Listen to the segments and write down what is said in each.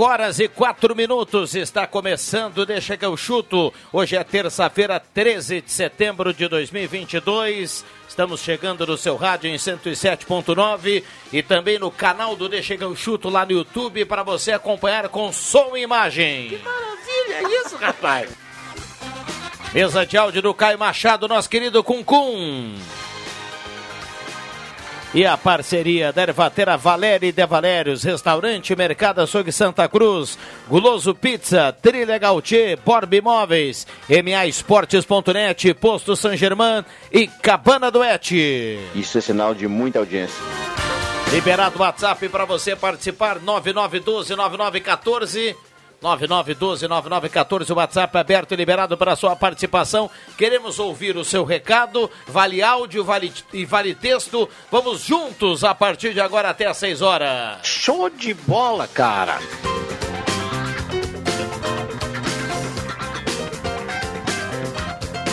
Cinco horas e quatro minutos está começando, deixa que eu chuto. Hoje é terça-feira, 13 de setembro de 2022. Estamos chegando no seu rádio em 107.9 e também no canal do Deixa que eu chuto lá no YouTube para você acompanhar com som e imagem. Que maravilha é isso, rapaz! Mesa de áudio do Caio Machado, nosso querido Cuncum. E a parceria da Ervatera Valéria de Valérios, Restaurante Mercado Açougue Santa Cruz, Guloso Pizza, Trilha Gautier, Borb Imóveis, MA Esportes.net, Posto San Germán e Cabana do Et. Isso é sinal de muita audiência. Liberado o WhatsApp para você participar, 9912-9914. 9912-9914, o WhatsApp aberto e liberado para sua participação. Queremos ouvir o seu recado, vale áudio vale, e vale texto. Vamos juntos a partir de agora até às 6 horas. Show de bola, cara!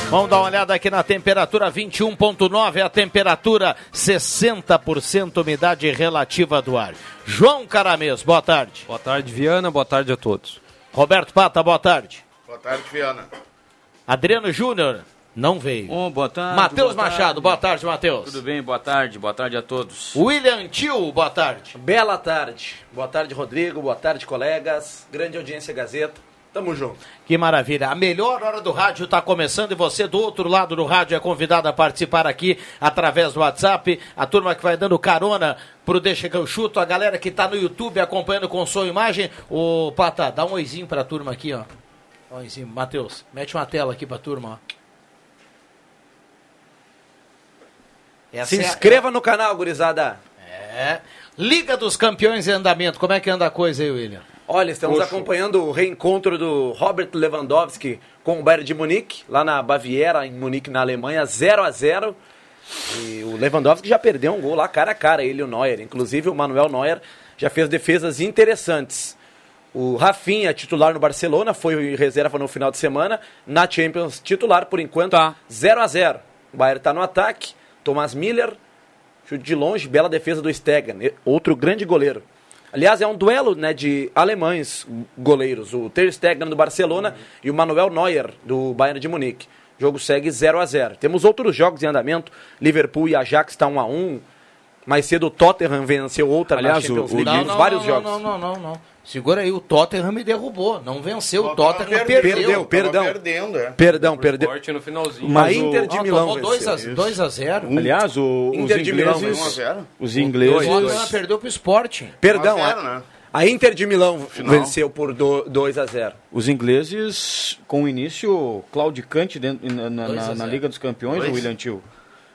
Vamos dar uma olhada aqui na temperatura 21.9, a temperatura 60% umidade relativa do ar. João Caramês, boa tarde. Boa tarde, Viana, boa tarde a todos. Roberto Pata, boa tarde. Boa tarde, Viana. Adriano Júnior, não veio. Oh, boa tarde. Matheus Machado, boa tarde, Matheus. Tudo bem, boa tarde, boa tarde a todos. William Tio, boa tarde. Bela tarde. Boa tarde, Rodrigo. Boa tarde, colegas. Grande audiência Gazeta. Tamo junto. Que maravilha. A melhor hora do rádio está começando e você do outro lado do rádio é convidado a participar aqui através do WhatsApp. A turma que vai dando carona pro Deixa que eu chuto, a galera que está no YouTube acompanhando com som e imagem. Ô, Pata, dá um oizinho pra turma aqui, ó. Dá um oizinho. Matheus, mete uma tela aqui pra turma, ó. Essa Se é a- inscreva no canal, gurizada. É. Liga dos Campeões em andamento. Como é que anda a coisa aí, William? Olha, estamos acompanhando o reencontro do Robert Lewandowski com o Bayern de Munique, lá na Baviera, em Munique, na Alemanha, 0 a 0 E o Lewandowski já perdeu um gol lá cara a cara, ele e o Neuer. Inclusive o Manuel Neuer já fez defesas interessantes. O Rafinha, titular no Barcelona, foi reserva no final de semana. Na Champions, titular por enquanto, Tá. 0 a 0 O Bayern está no ataque. Thomas Miller, chute de longe, bela defesa do Stegen, outro grande goleiro. Aliás, é um duelo né, de alemães goleiros, o Ter Stegen do Barcelona e o Manuel Neuer do Bayern de Munique. O jogo segue 0 a 0 Temos outros jogos em andamento, Liverpool e Ajax está 1 a 1 Mais cedo o Tottenham venceu outra Aliás, na Champions o- League, Não, não, vários não, jogos. Não, não, não, não. Segura aí, o Tottenham me derrubou. Não venceu, o Tottenham perdeu. Perdeu, perdão. Perdendo, é. Perdão, perdeu. Forte no finalzinho. A Mas o- Inter de Milão tomou 2 venceu. a, 2 a 0. Aliás, o, os Inter de Milão, ingleses, 1 a 0. os O ingleses, Tottenham perdeu pro Sporting. Perdão, 1 a 0, a, né? a Inter de Milão Final. venceu por 2 a 0 os ingleses com o início claudicante dentro, na, na- na-. Liga dos Campeões, Dois. o William Tio.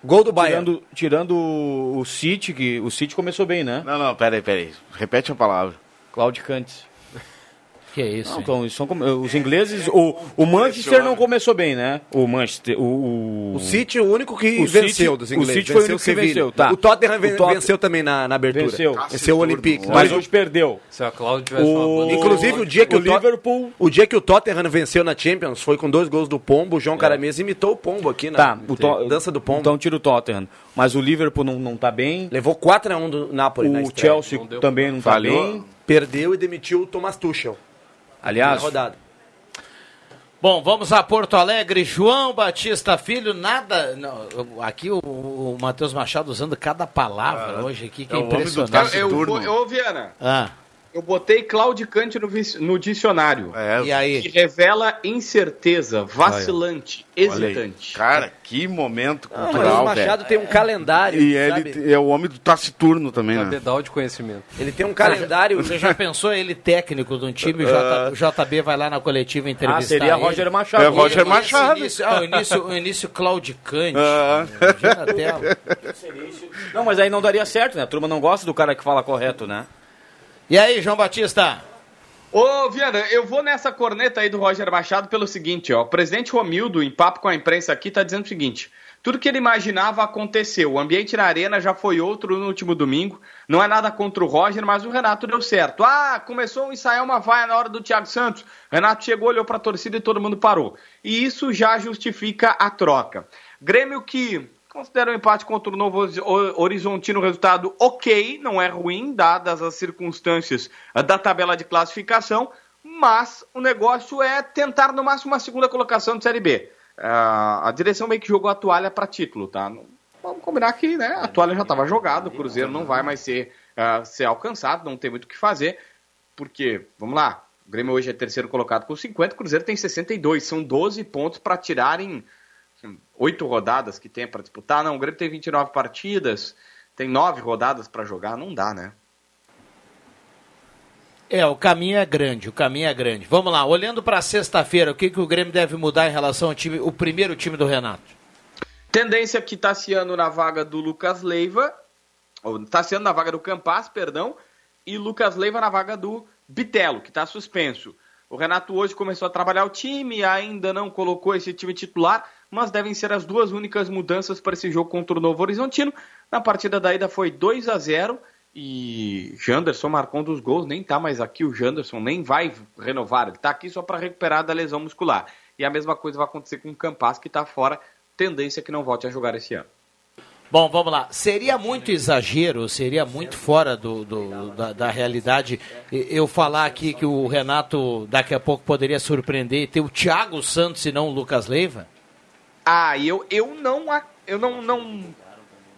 Gol do Bayern. Tirando, tirando o o City, que o City começou bem, né? Não, não, peraí, peraí. Repete a palavra. Claudicantes. Que é isso? Não, então, são como- os ingleses, o, o Manchester não começou bem, né? O Manchester, o... o- O City, o único que O venceu City- dos o ingleses. City foi o único que Sevilha. venceu, tá. O Tottenham O Tot- venceu também na, na abertura. Venceu. Venceu o Olympique. Mas hoje perdeu. Se a Cláudia tivesse O- inclusive, o dia que o o, Tot- Liverpool... o dia que o Tottenham venceu na Champions foi com dois gols do Pombo. O João Caramês imitou o Pombo aqui na Tá, o to- dança do Pombo. Então tira o Tottenham. Mas o Liverpool não, não tá bem. Levou 4x1 do Napoli na O. Chelsea Não também não tá bem. Perdeu e demitiu o Thomas Tuchel Aliás, rodada. Bom, vamos a Porto Alegre. João Batista Filho, nada. não, eu- aqui o, o Matheus Machado usando cada palavra hoje aqui, que é, é o homem do impressionante. tacho. Eu, vou- ô, Viana, Ah, Eu botei claudicante no, no dicionário. É, E aí? Que revela incerteza, vacilante, olha hesitante. Cara, que momento Não, mas o cultural, Machado velho. tem um calendário, E sabe? ele é o homem do taciturno também, né? Cabedal de conhecimento. Ele tem um calendário... Você já pensou ele técnico de um time, o Ah. J- o JB vai lá na coletiva entrevistar Ah, seria ele. Roger Machado. É Roger Machado. Início, ah, o início, o início claudicante. Ah. Imagina a tela. Não, mas aí não daria certo, né? A turma não gosta do cara que fala correto, né? E aí, João Batista? Ô, Viana, eu vou nessa corneta aí do Roger Machado pelo seguinte, ó. O presidente Romildo, em papo com a imprensa aqui, tá dizendo o seguinte: tudo que ele imaginava aconteceu. O ambiente na arena já foi outro no último domingo. Não é nada contra o Roger, mas o Renato deu certo. Ah, começou a ensaiar uma vaia na hora do Thiago Santos. Renato chegou, olhou pra torcida e todo mundo parou. E isso já justifica a troca. Grêmio que considera o empate contra o Novo Horizontino um resultado ok, não é ruim, dadas as circunstâncias da tabela de classificação, mas o negócio é tentar no máximo uma segunda colocação de Série B. Ah, a direção meio que jogou a toalha para título, tá? Vamos combinar que né, a toalha já estava jogada, o Cruzeiro não vai mais ser, ah, ser alcançado, não tem muito o que fazer, porque, vamos lá, o Grêmio hoje é terceiro colocado com 50, o Cruzeiro tem 62, são 12 pontos para tirarem oito rodadas que tem para disputar. Não, o Grêmio tem 29 partidas, tem nove rodadas para jogar, não dá, né? É, o caminho é grande, o caminho é grande. Vamos lá, olhando para sexta-feira, o que, que o Grêmio deve mudar em relação ao time, o primeiro time do Renato? Tendência que Tassiano na vaga do Lucas Leiva, ou Tassiano na vaga do Campas, perdão, e Lucas Leiva na vaga do Bitelo, que está suspenso. O Renato hoje começou a trabalhar o time, ainda não colocou esse time titular, mas devem ser as duas únicas mudanças para esse jogo contra o Novo Horizontino. Na partida da ida foi 2 a 0 e Janderson marcou um dos gols, nem tá mais aqui o Janderson, nem vai renovar, ele tá aqui só para recuperar da lesão muscular. E a mesma coisa vai acontecer com o Campas, que tá fora, tendência que não volte a jogar esse ano. Bom, vamos lá. Seria muito exagero, seria muito fora do, do- da, da realidade eu falar aqui que o Renato daqui a pouco poderia surpreender e ter o Thiago Santos e não o Lucas Leiva? Ah, eu, eu não eu não, não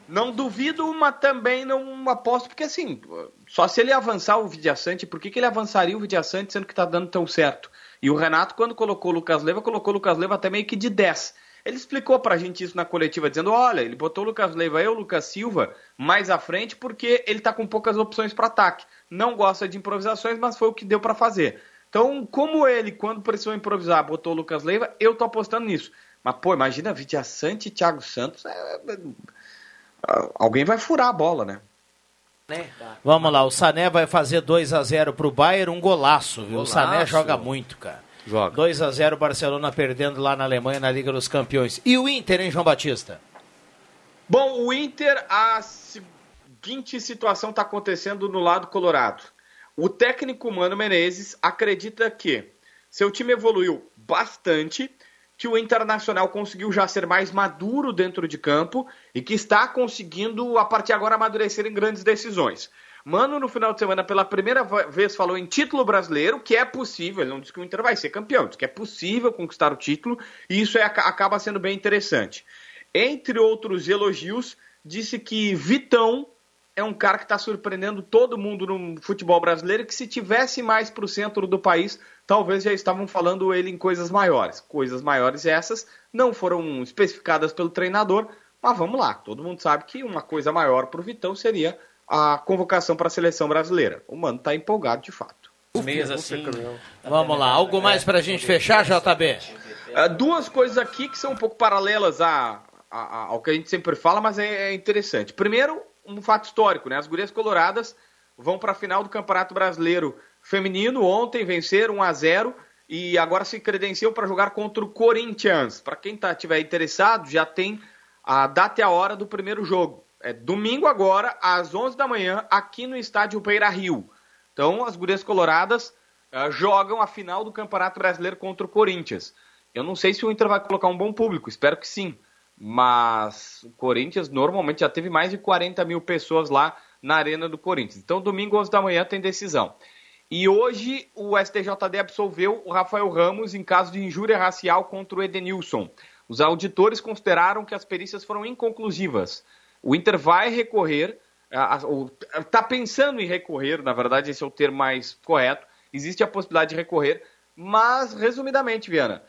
não duvido, mas também não aposto, porque assim, só se ele avançar o Vidiaçante, por que, que ele avançaria o Vidiaçante sendo que tá dando tão certo? E o Renato, quando colocou o Lucas Leiva, colocou o Lucas Leiva até meio que de 10. Ele explicou pra gente isso na coletiva, dizendo: olha, ele botou o Lucas Leiva e o Lucas Silva mais à frente porque ele tá com poucas opções para ataque. Não gosta de improvisações, mas foi o que deu para fazer. Então, como ele, quando precisou improvisar, botou o Lucas Leiva, eu tô apostando nisso. Mas, pô, imagina Vidia Sante e Thiago Santos. é- é- Alguém vai furar a bola, né? Vamos lá, o Sané vai fazer 2 a 0 pro Bayern, um golaço, viu? O Sané Golaço. joga muito, cara. Joga. 2 a 0 Barcelona perdendo lá na Alemanha na Liga dos Campeões. E o Inter, hein, João Batista? Bom, o Inter, a seguinte situação está acontecendo no lado colorado. O técnico Mano Menezes acredita que seu time evoluiu bastante, que o Internacional conseguiu já ser mais maduro dentro de campo e que está conseguindo, a partir de agora, amadurecer em grandes decisões. Mano, no final de semana, pela primeira vez, falou em título brasileiro, que é possível. Ele não disse que o Inter vai ser campeão, disse que é possível conquistar o título, e isso é- acaba sendo bem interessante. Entre outros elogios, disse que Vitão é um cara que está surpreendendo todo mundo no futebol brasileiro que se tivesse mais para o centro do país, talvez já estavam falando ele em coisas maiores. Coisas maiores essas não foram especificadas pelo treinador, mas vamos lá. Todo mundo sabe que uma coisa maior para o Vitão seria a convocação para a seleção brasileira. O Mano está empolgado de fato. Meias assim. Vamos lá, algo mais pra gente fechar, JB? Ah, duas coisas aqui que são um pouco paralelas a- a- a- ao que a gente sempre fala, mas é, é interessante. Primeiro, um fato histórico, né? As gurias coloradas vão para a final do Campeonato Brasileiro Feminino. Ontem venceram 1 a 0 e agora se credenciam para jogar contra o Corinthians. Para quem tá, tiver interessado, já tem a data e a hora do primeiro jogo. É domingo agora, às 11 da manhã, aqui no estádio Beira Rio. Então, as gurias coloradas ah, jogam a final do Campeonato Brasileiro contra o Corinthians. Eu não sei se o Inter vai colocar um bom público, espero que sim. Mas o Corinthians normalmente já teve mais de 40 mil pessoas lá na Arena do Corinthians. Então, domingo, 11 da manhã, tem decisão. E hoje o STJD absolveu o Rafael Ramos em caso de injúria racial contra o Edenilson. Os auditores consideraram que as perícias foram inconclusivas. O Inter vai recorrer está pensando em recorrer, na verdade, esse é o termo mais correto. Existe a possibilidade de recorrer, mas, resumidamente, Viana,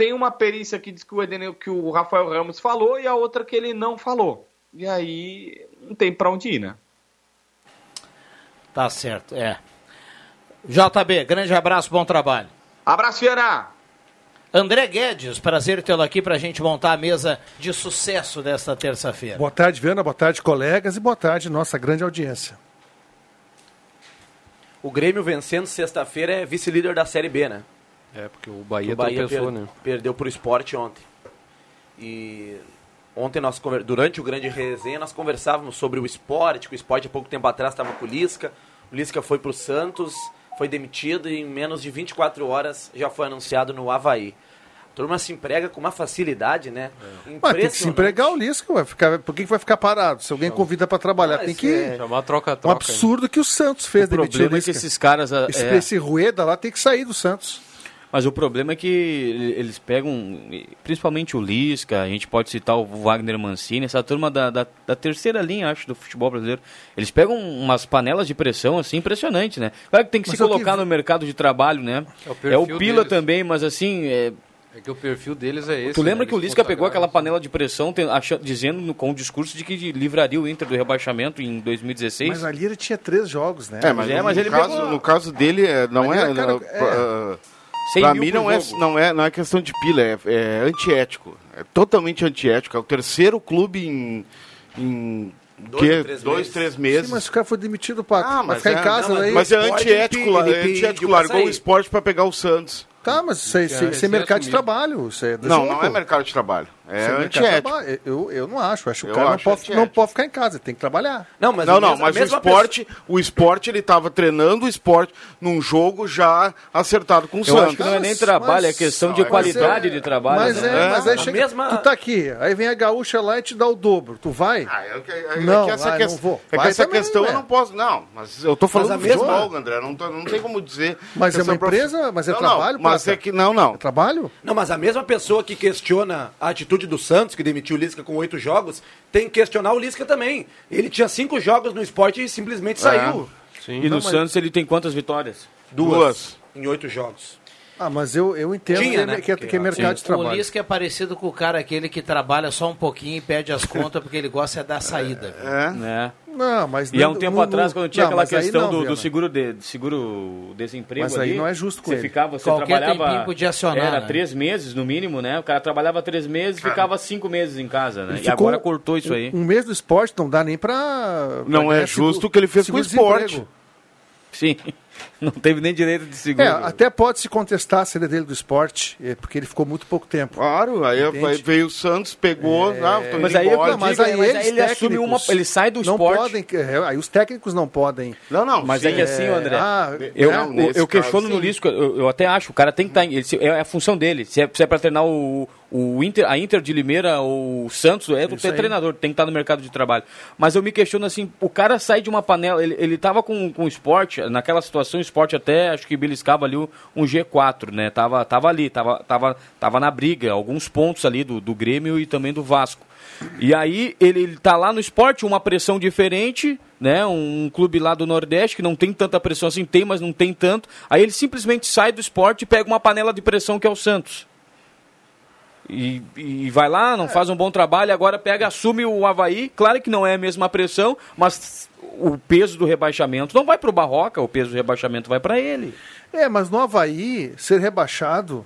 tem uma perícia que diz que o, Edenil, que o Rafael Ramos falou e a outra que ele não falou. E aí não tem para onde ir, né? Tá certo, é. JB, grande abraço, bom trabalho. Abraço, Viana! André Guedes, prazer tê-lo aqui para a gente montar a mesa de sucesso desta terça-feira. Boa tarde, Viana, boa tarde, colegas, e boa tarde, nossa grande audiência. O Grêmio vencendo sexta-feira é vice-líder da Série B, né? É, porque o Bahia, o Bahia tropeçou, per né? perdeu pro esporte ontem. E ontem, nós durante o grande resenha, nós conversávamos sobre o esporte, que o esporte há pouco tempo atrás estava com o Lisca. O Lisca foi pro Santos, foi demitido e em menos de 24 horas já foi anunciado no Havaí. A turma se emprega com uma facilidade, né? Mas tem que se empregar o Lisca, vai ficar, por que que vai ficar parado? Se alguém convida para trabalhar, Ah, tem que. é- Chamar troca-troca. Um absurdo que o Santos fez O demitir problema o é que Lisca. esses caras. Esse, é, esse Rueda lá tem que sair do Santos. Mas o problema é que ele- eles pegam, principalmente o Lisca, a gente pode citar o Wagner Mancini, essa turma da, da, da terceira linha, acho, do futebol brasileiro. Eles pegam umas panelas de pressão, assim, impressionantes, né? Claro que tem que Mas se é o que colocar vi- no mercado de trabalho, né? É o É o Pila deles. também, mas assim, é, É que o perfil deles é esse. tu lembra né? que o Lisca pegou aquela panela de pressão tem- acha- dizendo no- com o discurso de que livraria o Inter do rebaixamento em 2016? Mas ali ele tinha três jogos, né? É, mas, é, no, mas ele caso, pegou- no caso dele, é, não Mas é. é cara- não, é. Pra- 100 pra mil mim não é, não, é, não é questão de pila, é, é antiético. É totalmente antiético. É o terceiro clube em. em Dois que, três dois, meses. três Sim, mees mas o cara foi demitido para Ah, mas ficar é- em casa não, mas-. Mas é antiético, é antiético. Largou o esporte para pegar o Santos. Tá, mas isso é, isso é- mercado de trabalho. É, Não, jogo. não é mercado de trabalho. É de antiético. trabalho. Eu, eu não acho. Eu acho que Eu o cara não acho pode, antiético. não pode ficar em casa, ele tem que trabalhar. Não, mas, não, não, mas o mesma esporte, o esporte ele estava treinando o esporte num jogo já acertado com o Eu Santos. acho que não é nem Mas- trabalho, é mas- questão de mas qualidade é- de trabalho. Mas, né? é, mas aí A chega, mesma- tu tá aqui, aí vem a gaúcha lá e te dá o dobro. Tu vai? Ah, é que, é, Não, é essa, vai, não vou. é que Vai essa também, questão eu é. não posso. Não, mas eu tô falando a do mesma- futebol, André. Não, tô- não tem como dizer. Mas é uma empresa, mas é Não, trabalho, Não, mas Prata. é que. Não, não. É trabalho? Não, mas a mesma pessoa que questiona a atitude do Santos, que demitiu o Lisca com oito jogos, tem que questionar o Lisca também. Ele tinha cinco jogos no esporte e simplesmente saiu. Sim. E no Não, mas- Santos ele tem quantas vitórias? Duas. Em oito jogos. Ah, mas eu, eu entendo Tinha, que, é- né? que, é, que é mercado de O trabalho. Lisca é parecido com o cara aquele que trabalha só um pouquinho e pede as contas porque ele gosta é da saída. viu? É. Não, mas E há um no- tempo no- atrás, quando tinha não, aquela questão não, do, do seguro de, seguro desemprego Mas aí ali, não é justo com você ele. ficava, você Qualquer trabalhava podia acionar, era né? três meses no mínimo, né? O cara trabalhava três meses, ficava cinco meses em casa, né? E ficou agora cortou isso aí. Um mês do esporte não dá nem pra. Não pra é ganhar justo o que ele fez com o esporte. Sim, não teve nem direito de seguro. É, até pode se contestar a saída dele do esporte, é, porque ele ficou muito pouco tempo. Claro, aí Entende? aí veio o Santos, pegou. Ah, tô Mas aí embora. digo, mas mas aí aí eles ele assume uma, ele sai do não esporte. podem, é, aí os técnicos não podem. Não, não. Mas sim, é que assim, André, ah, eu, não, eu, eu questiono caso, no. Lisco, eu, eu até acho, o cara tem que estar, ele, se- é a função dele, se é, se é para treinar o, o Inter, a Inter de Limeira ou o Santos, é do aí. treinador, tem que estar no mercado de trabalho. Mas eu me questiono assim, o cara sai de uma panela, ele, ele tava com, com o esporte, naquela situação, esporte até, acho que beliscava ali um, um G4, né, tava, tava ali, tava, tava, tava na briga, alguns pontos ali do, do Grêmio e também do Vasco. E aí ele, ele tá lá no esporte, uma pressão diferente, né? Um clube lá do Nordeste que não tem tanta pressão assim, tem, mas não tem tanto. Aí ele simplesmente sai do esporte e pega uma panela de pressão que é o Santos. E, e vai lá, não faz um bom trabalho, agora pega, assume o Havaí. Claro que não é a mesma pressão, mas o peso do rebaixamento não vai pro Barroca, o peso do rebaixamento vai para ele. É, mas no Havaí, ser rebaixado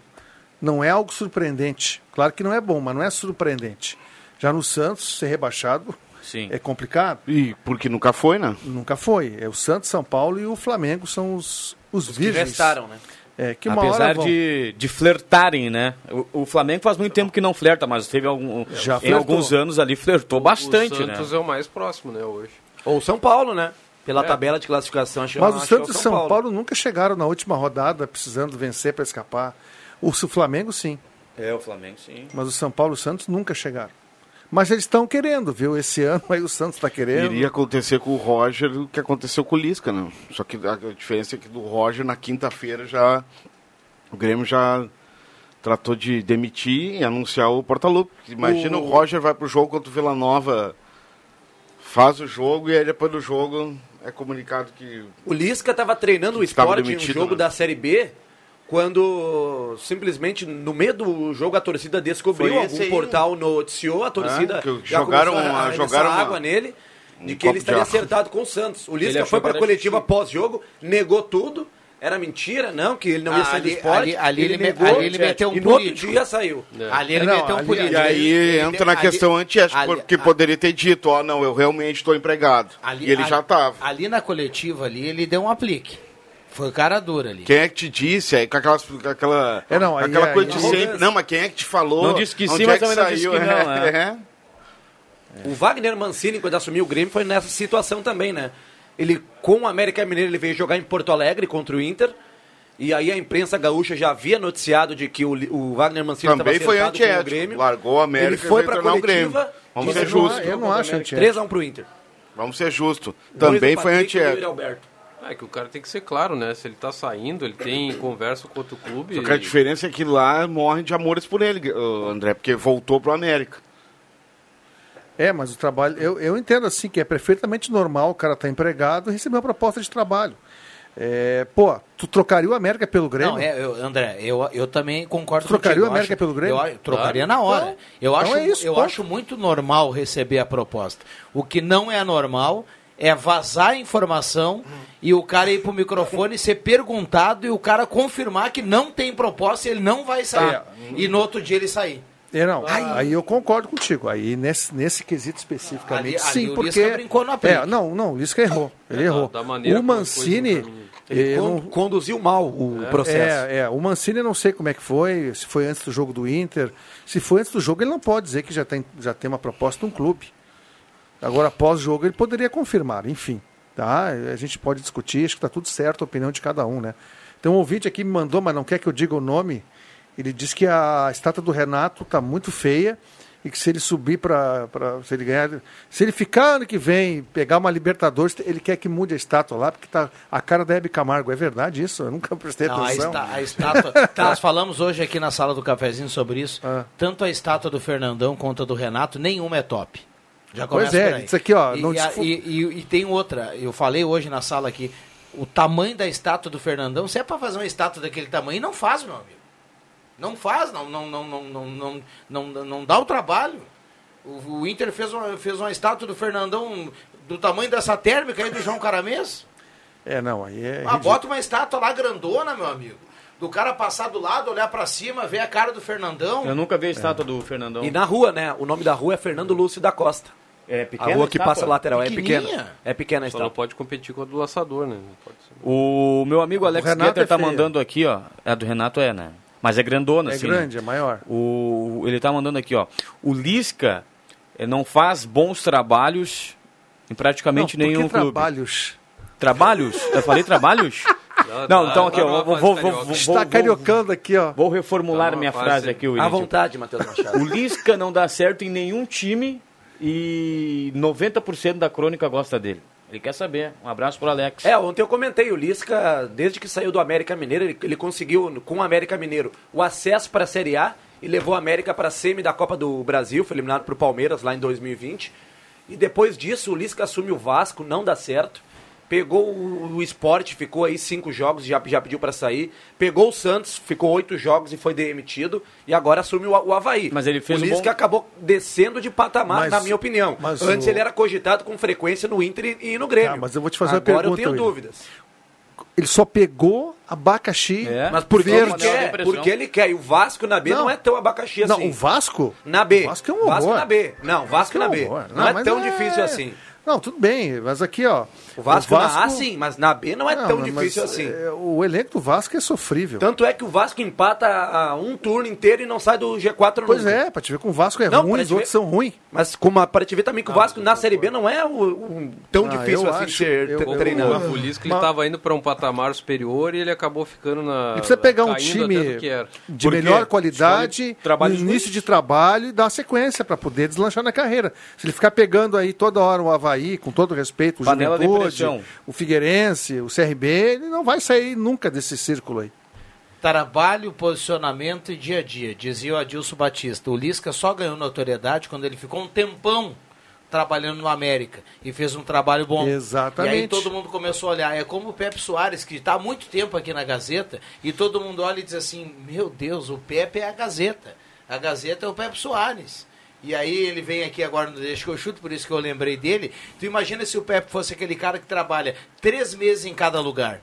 não é algo surpreendente. Claro que não é bom, mas não é surpreendente. Já no Santos, ser rebaixado Sim. é complicado. E porque nunca foi, né? Nunca foi. É o Santos, São Paulo e o Flamengo são os, os, Que virgens. restaram, né? É, que uma hora Apesar vão. de, de flertarem, né? O, o Flamengo faz muito tempo que não flerta, mas teve algum, Já em flertou. alguns anos ali flertou bastante, o né? Santos é o mais próximo, né, hoje. Ou São Paulo, né? Pela É. tabela de classificação. Acho, Mas o é Santos e São Paulo. nunca chegaram na última rodada precisando vencer para escapar. O Flamengo sim, É, o Flamengo sim. mas o São Paulo e o Santos nunca chegaram. Mas eles estão querendo, viu? Esse ano aí o Santos está querendo. Iria acontecer com o Roger o que aconteceu com o Lisca, né? Só que a diferença é que do Roger na quinta-feira já. O Grêmio já tratou de demitir e anunciar o Portaluppi. Imagina o... Roger vai pro jogo contra o Vila Nova faz o jogo e aí depois do jogo é comunicado que. O Lisca estava treinando o esporte em um jogo né? da Série B, quando simplesmente no meio do jogo a torcida descobriu, algum aí, portal noticiou, a torcida Ah, jogaram a uma- arremessar jogaram uma- água nele, de um que ele estaria água. acertado com o Santos. O Ele Lisca foi para a coletiva pós-jogo, negou tudo. Era mentira, não, que ele não ia Ah, sair do ali- esporte. ali- ali ele me- negou, ali ele meteu um e no outro político. dia saiu. Ali ele Não, meteu um ali- político. E aí Ele- entra na ali- questão antiética, ali- porque poderia ter dito, ó, não, eu realmente estou empregado. ali- e ele ali- já estava. Ali na coletiva ali, ele deu um aplique. Foi cara dura ali. Quem é que te disse? Aí com, aquelas, com aquela, É, não, aí aquela é- coisa de aí- sempre. Não, mas quem é que te falou? Não disse que sim, é mas também não disse saiu? que não, É, é. O Wagner Mancini, quando assumiu o Grêmio, foi nessa situação também, né? Ele, com o América Mineiro, ele veio jogar em Porto Alegre contra o Inter. E aí a imprensa gaúcha já havia noticiado de que o, o Wagner Mancini estava Também foi com o antiético. Grêmio. Largou a América Ele foi para o coletiva. Grêmio. Vamos ser justos. Eu não acho antiético. 3x1 pro Inter. Vamos ser justos. Também foi antiético. É que o cara tem que ser claro, né? Se ele tá saindo, ele tem conversa com outro clube. Só que a diferença é que lá morrem de amores por ele, André, porque voltou pro América. É, mas o trabalho. Eu, eu entendo assim que é perfeitamente normal o cara estar empregado e receber uma proposta de trabalho. É, pô, tu trocaria o América pelo Grêmio? Não, é, eu- André, eu, eu também concordo Trocaria contigo. o América Eu pelo Grêmio? Eu, a- trocaria Claro. na hora. Então- eu então acho, é isso, eu ponto. acho muito normal receber a proposta. O que não é normal é vazar a informação e o cara ir pro microfone ser perguntado e o cara confirmar que não tem proposta e ele não vai sair. Tá. E no outro dia ele sair. É, não, aí eu concordo contigo. Aí nesse, nesse quesito especificamente, Ali- ali sim, o porque. Brincou no aplique. é, não, não, o Lisca errou. Ele É, da- errou. da maneira o como as Mancini. Ele con- não- conduziu mal o processo. É, é, o Mancini eu não sei como é que foi, se foi antes do jogo do Inter. Se foi antes do jogo, ele não pode dizer que já tem, já tem uma proposta de um clube. Agora, após o jogo, ele poderia confirmar, enfim. Tá? A gente pode discutir, acho que está tudo certo a opinião de cada um, né? Tem um ouvinte aqui que me mandou, mas não quer que eu diga o nome. Ele diz que a estátua do Renato está muito feia e que se ele subir para. Se ele ganhar. Se ele ficar ano que vem pegar uma Libertadores, ele quer que mude a estátua lá, porque tá a cara da Hebe Camargo. É verdade isso? Eu nunca prestei Não, a, atenção. esta- a estátua. Nós falamos hoje aqui na sala do cafezinho sobre isso. Ah. Tanto a estátua do Fernandão quanto a do Renato, nenhuma é top. Já Pois é, isso aqui, ó, E, não e a- e- e- e tem outra, eu falei hoje na sala aqui, o tamanho da estátua do Fernandão, se é pra fazer uma estátua daquele tamanho, não faz, meu amigo. Não faz, não, não, não, não, não, não, não, não dá o trabalho. O, o Inter fez uma, fez uma estátua do Fernandão do tamanho dessa térmica aí do João Caramês. É, não, aí é. Ah, bota uma estátua lá grandona, meu amigo. Do cara passar do lado, olhar pra cima, ver a cara do Fernandão. Eu nunca vi a estátua do Fernandão. E na rua, né? O nome da rua é Fernando Lúcio da Costa. É A pequena rua que estátua? passa lateral é pequena. É pequena a Só não pode competir com a do laçador, né? Não pode ser. O meu amigo Alex Renato Guetter é tá mandando aqui, ó. A do Renato é, né? Mas é grandona, É assim. grande, né? é maior. O, ele tá mandando aqui, ó. O Lisca eh, não faz bons trabalhos em praticamente Não, por que nenhum clube. trabalhos. Trabalhos? Eu falei trabalhos? Não, então aqui, ó. Vou, vou, vou, vou, Está vou, cariocando aqui, ó. vou reformular Tá minha frase aqui, À William. vontade, Matheus Machado. O Lisca não dá certo em nenhum time e 90% da crônica gosta dele. Ele quer saber. Um abraço pro Alex. É, ontem eu comentei, o Lisca, desde que saiu do América Mineiro, ele, ele conseguiu, com o América Mineiro, o acesso para a Série A e levou a América para a semi da Copa do Brasil, foi eliminado para o Palmeiras lá em 2020. E depois disso, o Lisca assume o Vasco, não dá certo. Pegou o, o esporte, ficou aí cinco jogos, já, já pediu para sair. Pegou o Santos, ficou oito jogos e foi demitido. E agora assume o, o Havaí. Mas ele fez o um Lisca bom- acabou descendo de patamar, Mas- na minha opinião. mas Antes o- ele era cogitado com frequência no Inter e, e no Grêmio. Tá, mas eu vou te fazer uma agora eu pergunta, tenho dúvidas. Ele só pegou abacaxi. É. Mas porque ele Verde. De quer, porque ele quer. E o Vasco na B não, Não. é tão abacaxi Não, assim. o Vasco? Na B. O Vasco é um horror. na B. Não, Vasco na B. horror. Não, é mas tão difícil assim. Não, tudo bem, mas aqui, ó. O Vasco, na A sim, mas na B não é Não, tão mas, difícil é, assim. o elenco do Vasco é sofrível. Tanto é que o Vasco empata a um turno inteiro e não sai do G4 pois nunca. é, pra te ver como o Vasco é Não, ruim, pra os te outros ver- são ruins. Mas como a- para te ver também que o Vasco na Série B não é o, o- tão Ah, difícil eu assim acho- de ser eu- tre- eu- treinado. O Lisca ele Mas- estava indo para um patamar superior e ele acabou ficando na. Ele precisa pegar um time de melhor qualidade, no início de trabalho e dar sequência para poder deslanchar na carreira. Se ele ficar pegando aí toda hora o Havaí, com todo respeito, o Panela de Juventude, o Figueirense, o CRB, ele não vai sair nunca desse círculo aí. Trabalho, posicionamento e dia a dia, dizia o Adilson Batista. O Lisca só ganhou notoriedade quando ele ficou um tempão trabalhando no América e fez um trabalho bom. Exatamente. E aí todo mundo começou a olhar. É como o Pepe Soares, que está há muito tempo aqui na Gazeta, e todo mundo olha e diz assim: Meu Deus, o Pepe é a Gazeta. A Gazeta é o Pepe Soares. E aí ele vem aqui agora no Deixa que eu chuto, por isso que eu lembrei dele. Tu imagina se o Pepe fosse aquele cara que trabalha três meses em cada lugar.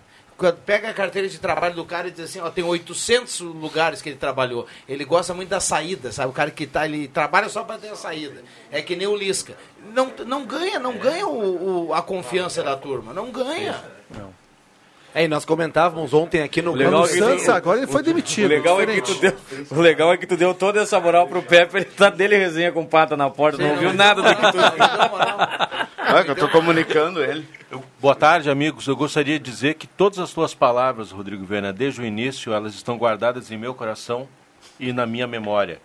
Pega a carteira de trabalho do cara e diz assim, ó, tem 800 lugares que ele trabalhou. Ele gosta muito da saída, sabe? O cara que tá, ele trabalha só para ter a saída. É que nem o Lisca. Não, não ganha, não ganha o, o- a confiança da turma. Não ganha. É, e nós comentávamos ontem aqui no legal no é Santos, tem- agora ele foi demitido. O legal, é que tu deu, o legal é que tu deu toda essa moral pro Pepe, ele tá dele resenha com pata na porta, não ouviu nada do que tu É, eu tô comunicando ele. Boa tarde, amigos. Eu gostaria de dizer que todas as tuas palavras, Rodrigo Viana, desde o início, elas estão guardadas em meu coração e na minha memória.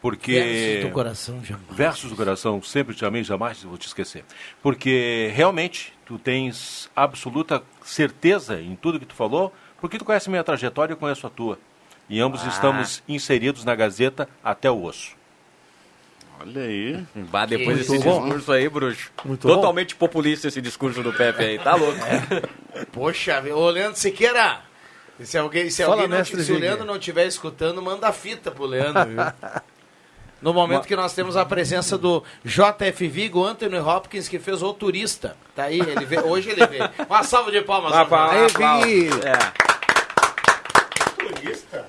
Porque. Versos do coração, jamais. Versos do coração, sempre te amei, jamais vou te esquecer. Porque realmente tu tens absoluta certeza em tudo que tu falou, porque tu conhece minha trajetória e eu conheço a tua. E ambos Ah. estamos inseridos na Gazeta até o osso. Olha aí. Bah, depois desse bom. discurso aí, bruxo. Muito bom. Totalmente populista esse discurso do Pepe aí, tá louco. Poxa, ô Leandro Siqueira. Se alguém, se Fala, alguém não, se o. Leandro não estiver escutando, manda a fita pro Leandro, viu? No momento que nós temos a presença do JF Vigo, Anthony Hopkins, que fez o turista. Tá aí, ele veio, hoje ele veio. Uma salva de palmas. Pá, Aí, pá, Vig. é.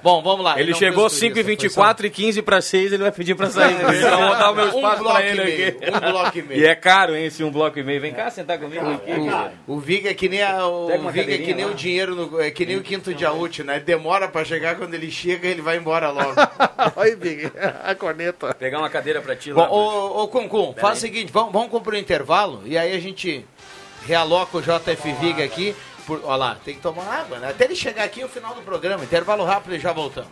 Bom, vamos lá. Ele não chegou fez turista, 5 e 24 e 15 para 6 ele vai pedir para sair. Então vou dar o meu Um espaço bloco para e ele meio, aqui. um bloco e meio. E é caro, hein, esse um bloco e meio. Vem cá sentar comigo aqui. querido. O Vig é que nem, a, o Pega uma Vig é que nem lá. o dinheiro, no, é que nem o quinto dia útil, né? Ele demora pra chegar, quando ele chega, ele vai embora logo. Olha, Big, a corneta. Pegar uma cadeira para ti lá. ô, ô Concum, faz o seguinte, vamos, vamos cumprir o intervalo e aí a gente realoca o JF Vig aqui. Por, ó lá, tem que tomar água, né? Até ele chegar aqui no final do programa. Intervalo rápido e já voltamos.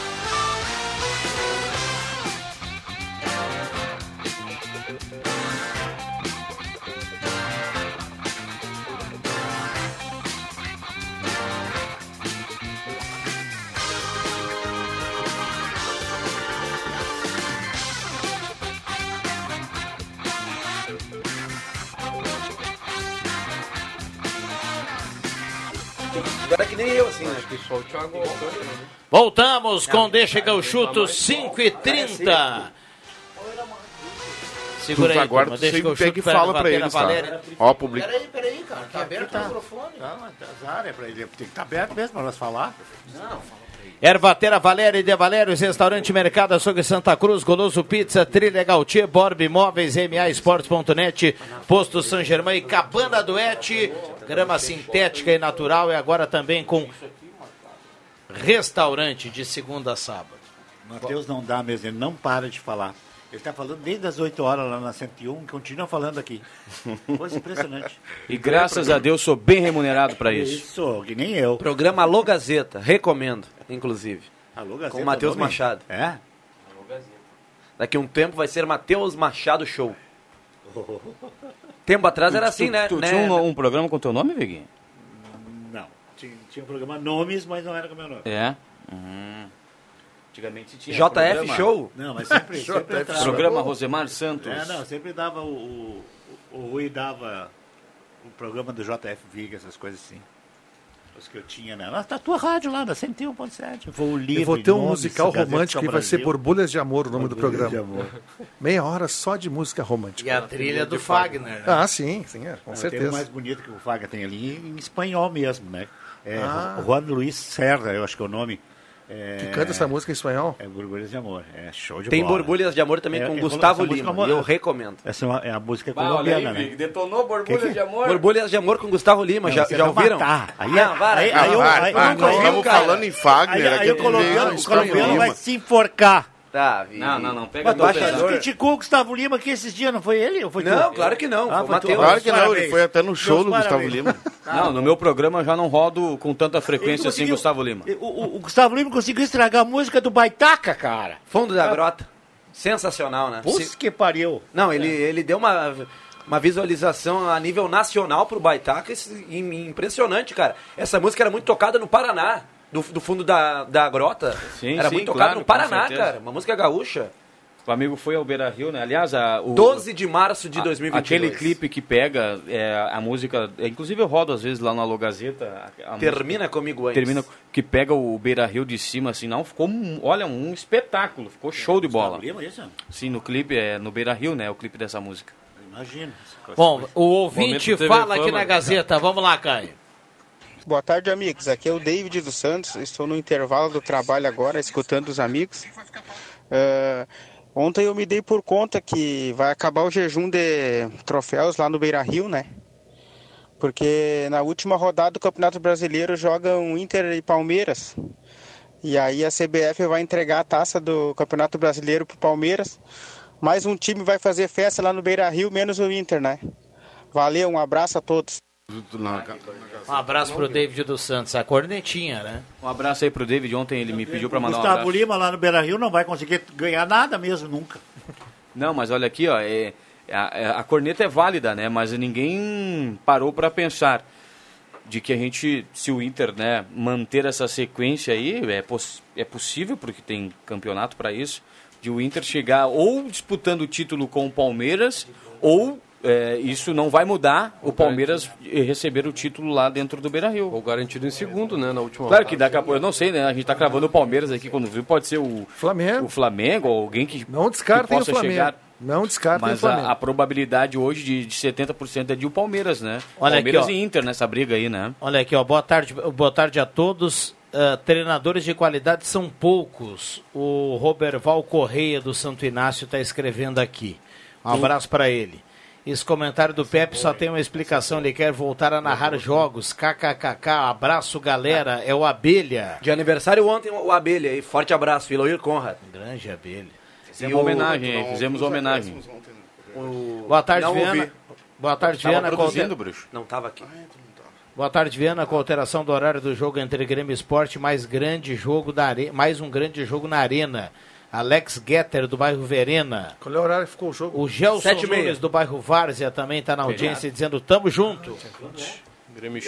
Agora é que nem eu, assim, né? Só o Thiago Antônio, né? Voltamos com Deixa que eu chuto 5 e 30 Segura aí, Agora turma, tu deixa que eu chuto que fala pra eles, tá? Ó, publica. Peraí, peraí, cara, tá aberto o microfone. Não, mas azar, é pra ele. Tem que estar aberto mesmo para nós falar. Ervatera Valéria e De Valérios, Restaurante Mercado Açougue Santa Cruz, Goloso Pizza, Trilha Gautier, Borb Imóveis, MA Esportes.net, Posto San Germain e Cabana Duete, grama sintética e natural e agora também com restaurante de segunda a sábado. Matheus não dá mesmo, ele não para de falar. Ele está falando desde as 8 horas lá na 101, continua falando aqui. Coisa impressionante. E graças a Deus sou bem remunerado para isso. Isso, que nem eu. Programa Alô Gazeta, recomendo, inclusive. Alô, Gazeta, Com o Matheus? Machado. É? Daqui a um tempo vai ser Matheus Machado Show. Tempo atrás era assim, tu, né? Tu né? tinha um, um programa com teu nome, Viguinho? Não. Tinha, tinha um programa Nomes, mas não era com o meu nome. É. Uhum. Antigamente tinha. JF programa- Show? Não, mas sempre. sempre entrava. Programa Rosemar Santos. É, não, sempre dava o. O, o Rui dava o programa do JF Viga, essas coisas assim. Os que eu tinha, né? Lá tá a tua rádio lá, da 101.7. Vou livre. Eu vou ter um musical romântico que vai ser. Borbulhas de Amor, o nome do Borbulhas de programa. Amor. Meia hora só de música romântica. E a trilha do Fagner, né? Ah, sim, sim, é, com Tem um certeza. mais bonito que o Faga tem ali, em espanhol mesmo, né? É Ah. Juan Luis Serra, eu acho que é o nome. É, Que canta essa música em espanhol? É Borbulhas de Amor. É show de Tem bola. Borbulhas de Amor também É, com é, Gustavo Lima. é e eu recomendo. Essa é uma, é uma música colombiana, aí, né? Detonou borbulha Que que- de amor. Borbulhas de Amor com Gustavo Lima. Não, já já vai ouviram? Aí, Não, para. aí, aí, eu- aí, eu em Fagner, Aí, aí aqui o colombiano, veio o colombiano Lima. vai se enforcar. Tá, Vig. Não, não, não. Pega que pesado. criticou o Gustavo Lima aqui esses dias, não foi ele? Ou foi Não, tu? claro que não. Ah, foi o. Matheus. Claro que não, ele foi até no show Meus do Gustavo parabéns. Lima. Não, no meu programa eu já não rodo com tanta frequência assim Gustavo Lima. O, o- o Gustavo Lima conseguiu estragar a música do Baitaca, cara. Fundo da grota. Sensacional, né? Putz Se- que pariu. Não, ele, ele deu uma, uma visualização a nível nacional pro Baitaca isso- im- impressionante, cara. Essa música era muito tocada no Paraná, do, do fundo da, da grota. Sim, era sim, muito tocada claro, no Paraná, cara. Uma música gaúcha. O amigo foi ao Beira Rio, né? Aliás, a, o, 12 de março de a- 2022. Aquele clipe que pega é, a música. é, inclusive eu rodo às vezes lá na Logazeta. a- a Termina música- comigo antes. Termina que pega o Beira Rio de cima, assim, não, ficou, um- olha, um espetáculo, ficou show de bola. Sim, no clipe, é no Beira Rio, né, o clipe dessa música. Imagina. Bom, o ouvinte fala aqui na Gazeta. Vamos lá, Caio. Boa tarde, amigos. Aqui é o David dos Santos. Estou no intervalo do trabalho agora, escutando os amigos. Ah, ontem eu me dei por conta que vai acabar o jejum de troféus lá no Beira Rio, né? Porque na última rodada do Campeonato Brasileiro jogam Inter e Palmeiras. E aí a CBF vai entregar a taça do Campeonato Brasileiro pro Palmeiras. Mais um time vai fazer festa lá no Beira Rio, menos o Inter, né? Valeu, um abraço a todos. Um abraço pro David dos Santos. A cornetinha, né? Um abraço aí pro David, ontem ele me pediu pra mandar um Gustavo abraço. Lima lá no Beira Rio não vai conseguir ganhar nada mesmo, nunca. Não, mas olha aqui, ó, é, a, é- a corneta é válida, né? Mas ninguém parou para pensar de que a gente, se o Inter, né, manter essa sequência aí, é, poss é possível, porque tem campeonato para isso, de o Inter chegar ou disputando o título com o Palmeiras, ou é, isso não vai mudar o Palmeiras receber o título lá dentro do Beira-Rio. Ou garantido em segundo, né, na última Claro que daqui a pouco, eu não sei, né? A gente tá cravando o Palmeiras aqui quando viu, pode ser o Flamengo. o Flamengo ou alguém que Não descartem que o possa Flamengo. chegar. Não descartem o Mas Flamengo. a, a probabilidade hoje de, de 70% é de o Palmeiras, né? Olha Palmeiras aqui, e Inter nessa briga aí, né? Olha aqui, ó. Boa tarde, boa tarde a todos. Ah, treinadores de qualidade são poucos. O Roberval Correia do Santo Inácio está escrevendo aqui. Um abraço para ele. Esse comentário do Pepe só tem uma explicação. Ele quer voltar a narrar jogos. KKKK. Abraço, galera. É o Abelha. De aniversário ontem, o Abelha aí. Forte abraço, Eloir Conrad. Grande Abelha. Fizemos homenagem, fizemos homenagem. Boa tarde, Não Viana. ouvi. Boa tarde, Viana. produzindo, alter- bruxo. Não tava aqui. Boa tarde, Viana. Com a alteração do horário do jogo entre Grêmio e Esporte, mais grande jogo da are... mais um grande jogo na arena. Alex Getter, do bairro Verena. Qual é o horário que ficou o jogo? O Gelson Sete e meia. Nunes, do bairro Várzea, também está na audiência dizendo tamo junto. Grêmio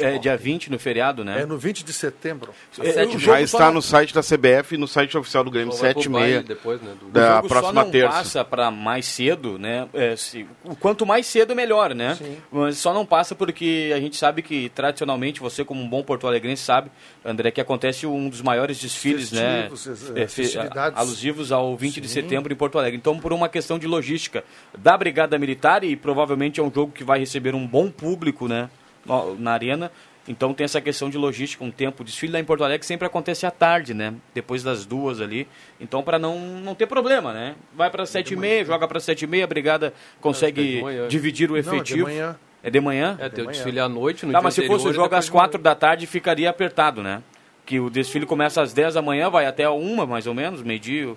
É dia 20 no feriado, né? É no 20 de setembro. É, Já está no site da CBF e no site oficial do Grêmio, Só vai pro 7 e meia depois, né, do- O da jogo próxima só não terça. passa para mais cedo, né? É, se- o quanto mais cedo, melhor, né? Mas só não passa porque a gente sabe que, tradicionalmente, você como um bom porto-alegrense sabe, André, que acontece um dos maiores desfiles, Festivos, né? eh, É, fe- festividades. alusivos ao 20 de setembro em Porto Alegre. Então, por uma questão de logística da Brigada Militar e provavelmente é um jogo que vai receber um bom público, né? Na arena. Então tem essa questão de logística, um tempo. O desfile lá em Porto Alegre sempre acontece à tarde, né? Depois das duas ali. Então, para não, não ter problema, né? Vai para sete e meia, joga para sete e meia, a brigada consegue de manhã. dividir o Não, é de efetivo. manhã. É de manhã? É, tem o desfile à noite, no Tá, dia mas se fosse o jogo às quatro da tarde, ficaria apertado, né? Que o desfile começa às 10 da manhã, vai até uma, mais ou menos, meio-dia.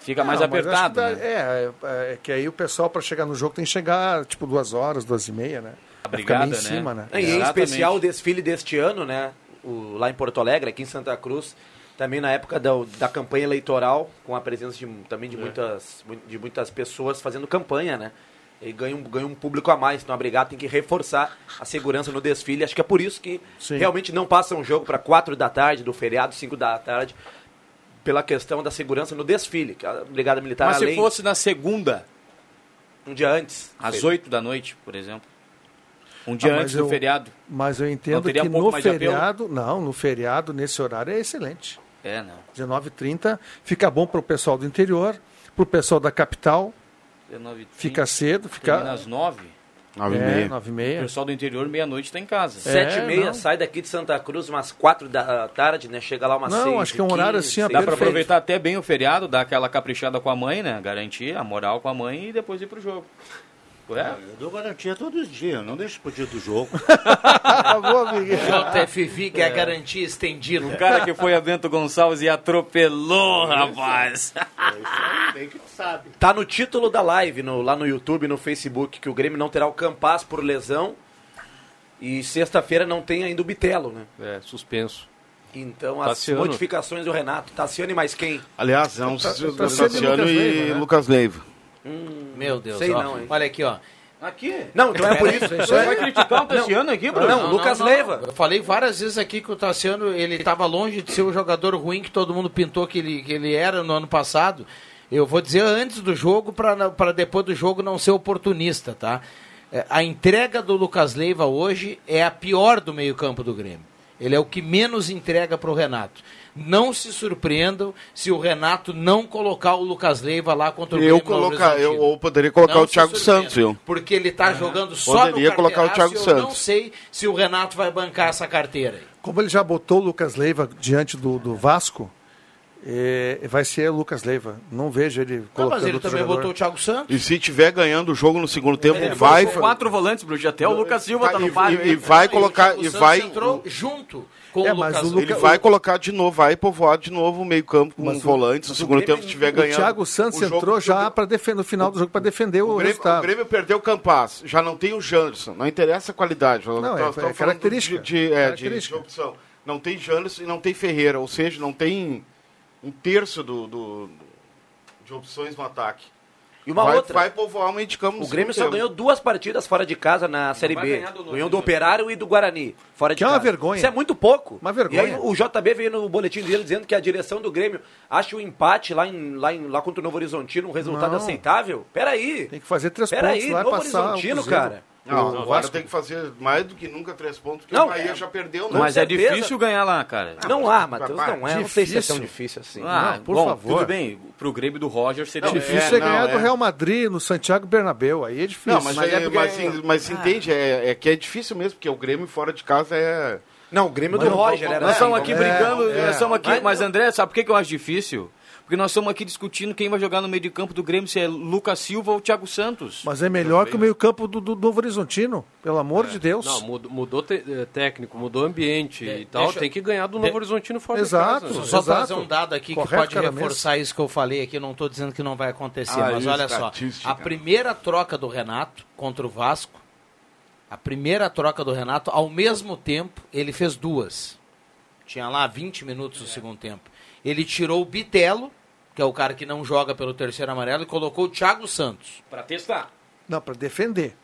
Fica mais Não, acho apertado, dá- né? é, é, é que aí o pessoal para chegar no jogo tem que chegar tipo duas horas, duas e meia, né? Ficar brigada, né? cima, né? E em especial o desfile deste ano, né? O, lá em Porto Alegre, aqui em Santa Cruz, também na época da, da campanha eleitoral, com a presença de, também de, muitas, mu- de muitas pessoas fazendo campanha, né? E ganha um, ganha um público a mais. Então a brigada tem que reforçar a segurança no desfile. Acho que é por isso que Sim. realmente não passa um jogo para 4 da tarde, do feriado, 5 da tarde, pela questão da segurança no desfile. Que a Brigada Militar, Mas se além, fosse na segunda, um dia antes. às 8 da noite, por exemplo. Um dia Ah, antes do eu- feriado. Mas eu Não entendo teria que no feriado, não, no feriado, nesse horário é excelente. É, não. 19h30, fica bom para o pessoal do interior, para o pessoal da capital, 19 fica cedo, Termina fica... às 9. Nove e É, meia. nove e O meia. pessoal do interior, meia-noite, está em casa. Sete É, e meia, não. sai daqui de Santa Cruz umas quatro da tarde, né? Chega lá umas Não, seis acho que é um horário 15, assim, ó, seis Dá pra perfeito. aproveitar até bem o feriado, dar aquela caprichada com a mãe, né? Garantir a moral com a mãe e depois ir pro jogo. Ué? Eu dou garantia todos os dias, não deixo pro dia do jogo. JFV, que é a garantia estendida. O cara que foi a Bento Gonçalves e atropelou, rapaz. Bem que tu sabe. Tá no título da live, no- lá no YouTube, no Facebook, que o Grêmio não terá o Campas por lesão. E sexta-feira não tem ainda o Bitelo, né? É, suspenso. Então as Tassiano. modificações do Renato. Tassiano e mais quem? Aliás, é um Tá- Tassiano, Tassiano e Lucas e Leiva, né? Lucas Leiva. Meu Deus, Sei ó. não, hein? Olha aqui, ó. Aqui? Não, então é por isso. Você vai criticar o Tassiano aqui, Bruno? Não, Lucas Leiva. Eu falei várias vezes aqui que o Tassiano, ele estava longe de ser o jogador ruim que todo mundo pintou que ele, que ele era no ano passado. Eu vou dizer antes do jogo para depois do jogo não ser oportunista, tá? É, A entrega do Lucas Leiva hoje é a pior do meio-campo do Grêmio. Ele é o que menos entrega para o Renato. Não se surpreendam se o Renato não colocar o Lucas Leiva lá contra o Eu colocar, eu, ou poderia colocar Não o Thiago Santos, viu? Porque ele está jogando só Poderia no colocar o Thiago e eu não Santos. sei se o Renato vai bancar essa carteira aí. Como ele já botou o Lucas Leiva diante do, do Vasco, é, vai ser o Lucas Leiva. Não vejo ele Não, colocando mas ele outro também jogador. botou o Thiago Santos. E se tiver ganhando o jogo no segundo tempo, Ele vai. quatro volantes, Bruno. Até o Lucas Silva tá no e, páreo. e, e vai E o colocar. E Santos vai. entrou junto com É, o mas Lucas o Ele vai colocar de novo, vai povoar de novo o meio-campo com Mas o- volantes no o segundo Grêmio- tempo, se estiver O ganhando. Thiago Santos o jogo entrou o- já para defender no final do jogo para defender o, O Grêmio, resultado. o Grêmio perdeu o Campaz, já não tem o Janderson, não interessa a qualidade. Não, é- é característica. De, de, é, de- Característica. de opção. Não tem Janderson e não tem Ferreira, ou seja, não tem um terço do, do- de opções no ataque. E uma vai, outra. vai povoar meio de campo O Grêmio só ganhou duas partidas fora de casa na Série B. do Ganhou do. Operário e do Guarani. Fora de Que é uma casa. vergonha. Isso é muito pouco. Uma vergonha. E aí o JB veio no boletim dele dizendo que a direção do Grêmio acha o empate lá, em, lá, em, lá contra o Novo Horizontino um resultado Não. aceitável. Peraí. Tem que fazer três Peraí, pontos lá e Novo passar o Horizontino, cara. Não, O Vasco. Tem que fazer mais do que nunca três pontos, porque Não, o Bahia é- já perdeu. Com Né? Mas é difícil ganhar lá, cara. Não há, Matheus, não é. Não sei se é tão difícil. difícil assim. Ah, Não, por bom, favor. tudo bem. Pro Grêmio do Roger seria Não, Difícil É, é, não, ganhar do é. Real Madrid no Santiago Bernabéu. Aí é difícil. Não, mas, Mas é, é porque- mas, sim- mas se entende, é, é que é difícil mesmo, porque o Grêmio fora de casa é. Não, o Grêmio do Mas- Roger era Nós assim, estamos aqui vamos- brigando, é. nós estamos aqui, Mas não- André, sabe por que, que eu acho difícil? Porque nós estamos aqui discutindo quem vai jogar no meio de campo do Grêmio, se é Lucas Silva ou Thiago Santos. Mas é melhor que o meio-campo do, do Novo Horizontino. Pelo amor de Deus. Não, mudou, mudou te- eh, técnico, mudou ambiente De- e tal. deixa- tem que ganhar do de- Novo Horizontino fora Exato. de casa. Só Exato. trazer um dado aqui que Correto, pode cara, reforçar isso que eu falei aqui. Eu não estou dizendo que não vai acontecer, Ah, mas olha só. A primeira troca do Renato contra o Vasco, a primeira troca do Renato, ao mesmo tempo, ele fez duas. Tinha lá 20 minutos no segundo tempo. Ele tirou o Bitelo, que é o cara que não joga pelo terceiro amarelo, e colocou o Thiago Santos. Pra testar. Não, para defender.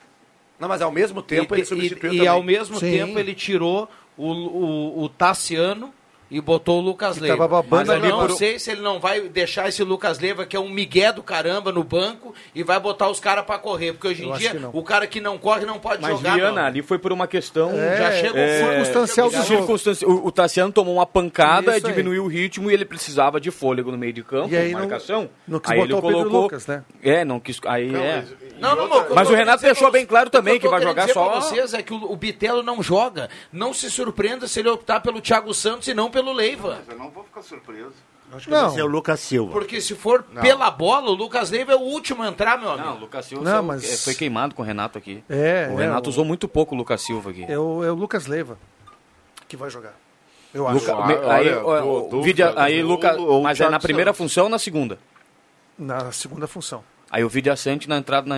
Não, mas ao mesmo tempo e, ele substituiu e, e também. ao mesmo Sim. tempo ele tirou o, o, o Tassiano e botou o Lucas Que Leiva. tava babando Mas eu ali não por- sei se ele não vai deixar esse Lucas Leiva, que é um migué do caramba, no banco e vai botar os caras pra correr. Porque hoje em Eu dia não. o cara que não corre não pode Mas, jogar. Viana, mano. ali foi por uma questão... É, Já chega o é, circunstancial do jogo. O, o Tassiano tomou uma pancada, Isso aí. diminuiu o ritmo e ele precisava de fôlego no meio de campo, E aí não- marcação. não quis aí botar ele o Pedro colocou... Lucas, né? É, não quis... Aí, é. Não, não, não, Mas o Renato deixou bem claro também que vai jogar dizer só... pra vocês é que o, o Bitelo não joga. Não se surpreenda se ele optar pelo Thiago Santos e não pelo Leiva. Eu não vou ficar surpreso. Acho que Não. vai ser o Lucas Silva. Porque se for pela bola, o Lucas Leiva é o último a entrar, meu amigo. Não, o Lucas Silva Não, mas- é, foi queimado com o Renato aqui. É, o é, Renato o- usou muito pouco o Lucas Silva aqui. É o, é o Lucas Leiva que vai jogar. Eu acho. Luca- Ah, me- aí, olha, do- o do- vídeo, aí do- Lucas, ou o mas é na primeira Santos. função ou na segunda? Na segunda função. Aí o vídeo assente na entrada na,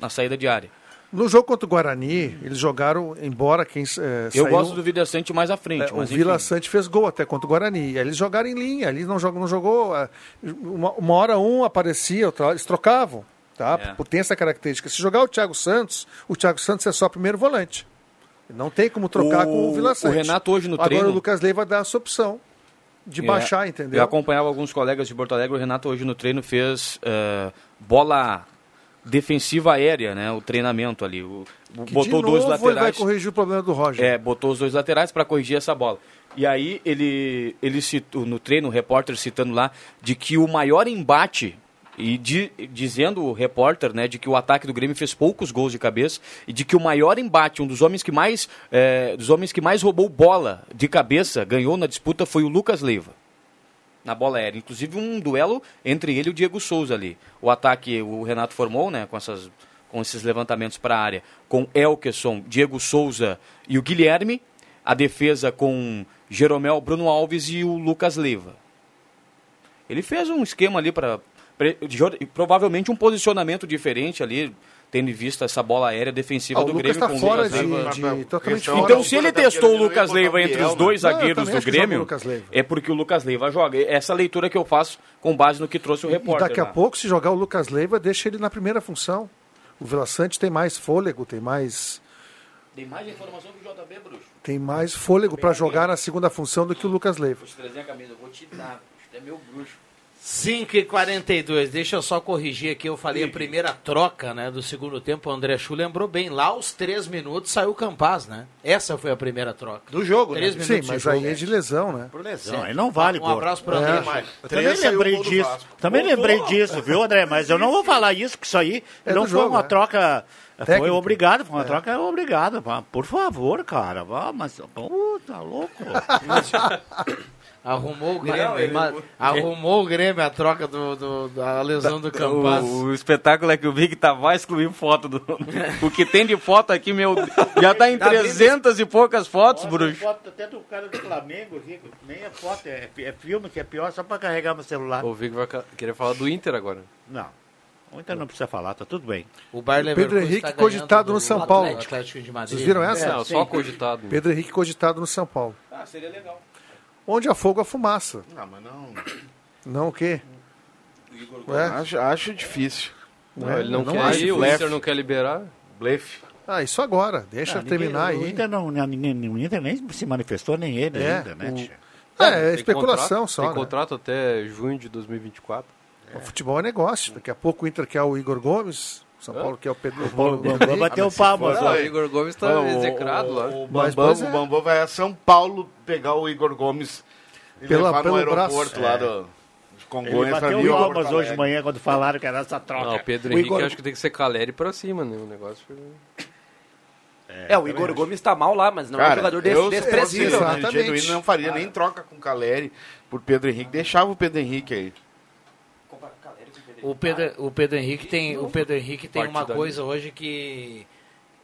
na saída de área. No jogo contra o Guarani, eles jogaram, embora quem eh, Eu saiu- gosto do vídeo assente mais à frente, É, o Vila enfim. Sante fez gol até contra o Guarani. E aí eles jogaram em linha. Ali não jogou, não jogou. ah, Uma, uma hora um aparecia, outra hora eles trocavam. Tá? É. Por- Tem essa característica. Se jogar o Thiago Santos, o Thiago Santos é só primeiro volante. Não tem como trocar O- com o Vila Sante. o Renato hoje no Agora treino- o Lucas Leiva dá essa opção de É, baixar, Eu entendeu? acompanhava alguns colegas de Porto Alegre, o Renato hoje no treino fez eh, bola defensiva aérea, né? O treinamento ali. O, Que botou de dois novo ele vai laterais. corrigir o problema do Roger. É, botou os dois laterais para corrigir essa bola. E aí ele, ele citou, no treino, o repórter citando lá, de que o maior embate E di- dizendo o repórter, né, de que o ataque do Grêmio fez poucos gols de cabeça e de que o maior embate, um dos homens que mais, eh, dos homens que mais roubou bola de cabeça, ganhou na disputa foi o Lucas Leiva. Na bola aérea, inclusive um duelo entre ele e o Diego Souza ali. O ataque o Renato formou, né, com essas com esses levantamentos para a área, com Elkerson, Diego Souza e o Guilherme, a defesa com Jeromel, Bruno Alves e o Lucas Leiva. Ele fez um esquema ali para provavelmente um posicionamento diferente ali, tendo em vista essa bola aérea defensiva Ah, do Lucas Grêmio tá com o fora Lucas de- Leiva. de- totalmente Então, fora. se ele testou o Lucas Leiva entre os dois Não, zagueiros do Grêmio, é porque o Lucas Leiva joga. Essa leitura que eu faço com base no que trouxe o E repórter. daqui a lá. pouco, se jogar o Lucas Leiva, deixa ele na primeira função. O Vila Sante tem mais fôlego, tem mais, Tem mais informação que o JB, bruxo. tem mais fôlego para jogar na segunda função do que o Lucas Leiva. Vou te trazer a camisa, eu vou te dar. É meu bruxo. 5 e 42 deixa eu só corrigir aqui, eu falei a primeira troca né, do segundo tempo, o André Chu lembrou bem, lá aos 3 minutos saiu o Campaz, né? Essa foi a primeira troca. Do jogo, né? Três Sim, minutos mas de jogo. aí é de lesão, né? Por lesão, Sim. aí não vale, Um pô. abraço pro É. André. Eu Três também o lembrei disso. Também Voltou. lembrei disso, viu, André? Mas eu não vou falar isso, que isso aí É não foi jogo, uma né? troca. Foi obrigado, foi uma troca obrigada. Por favor, cara. Vá, mas. Pô, tá louco. Arrumou o Grêmio. não, ele- arrumou o Grêmio a troca do, do- da lesão do Campaz. O, o espetáculo é que o Vig tá vai excluir foto do. o que tem de foto aqui, meu. Já tá em Tá bem 300 e poucas fotos, Nossa, bruxo. foto até do cara do Flamengo aqui. Nem é foto, é, é filme que é pior só pra carregar meu celular. O Vic vai querer falar do Inter agora. Não. O Inter não precisa falar, tá tudo bem. O Bayer Pedro Henrique tá cogitado do no São Paulo. Atlético de Madrid. Vocês viram essa? É, só cogitado. Pedro Henrique cogitado no São Paulo. Ah, seria legal. Onde há fogo, há fumaça. Não, mas não. Não o quê? Ué? Acho, acho difícil. Não, ele não, Não quer acho ir, o blefe. Inter não quer liberar. Blefe. Ah, isso agora. Deixa Ah, ninguém- terminar O aí. Inter, não, ninguém, o Inter nem se manifestou, nem ele É, ainda, né? o-? É, é especulação contrato- só. Tem né? contrato até junho de 2024. O futebol é negócio. Daqui a pouco o Inter quer o Igor Gomes, São Paulo quer o Pedro O Paulo. Bambam bateu o palmo. Não, o Igor Gomes tá o- execrado lá. O, o Mas, Bambam, pois é. o Bambam vai a São Paulo pegar o Igor Gomes e Pela- levar no pelo aeroporto braço. lá É. do de Ele Congonhas pra bateu o Gomes hoje de manhã quando falaram que era essa troca. Não, o Pedro O Henrique Igor- acho que tem que ser Caleri pra cima, né? O negócio. É, o Igor Gomes tá mal lá, mas não é um Cara, jogador des eu, se fosse desprezível. Exatamente. genuíno, não faria nem troca com o Caleri por Pedro Henrique. Deixava o Pedro Henrique aí. O Pedro, o Pedro Henrique tem, o Pedro Henrique tem uma coisa hoje que,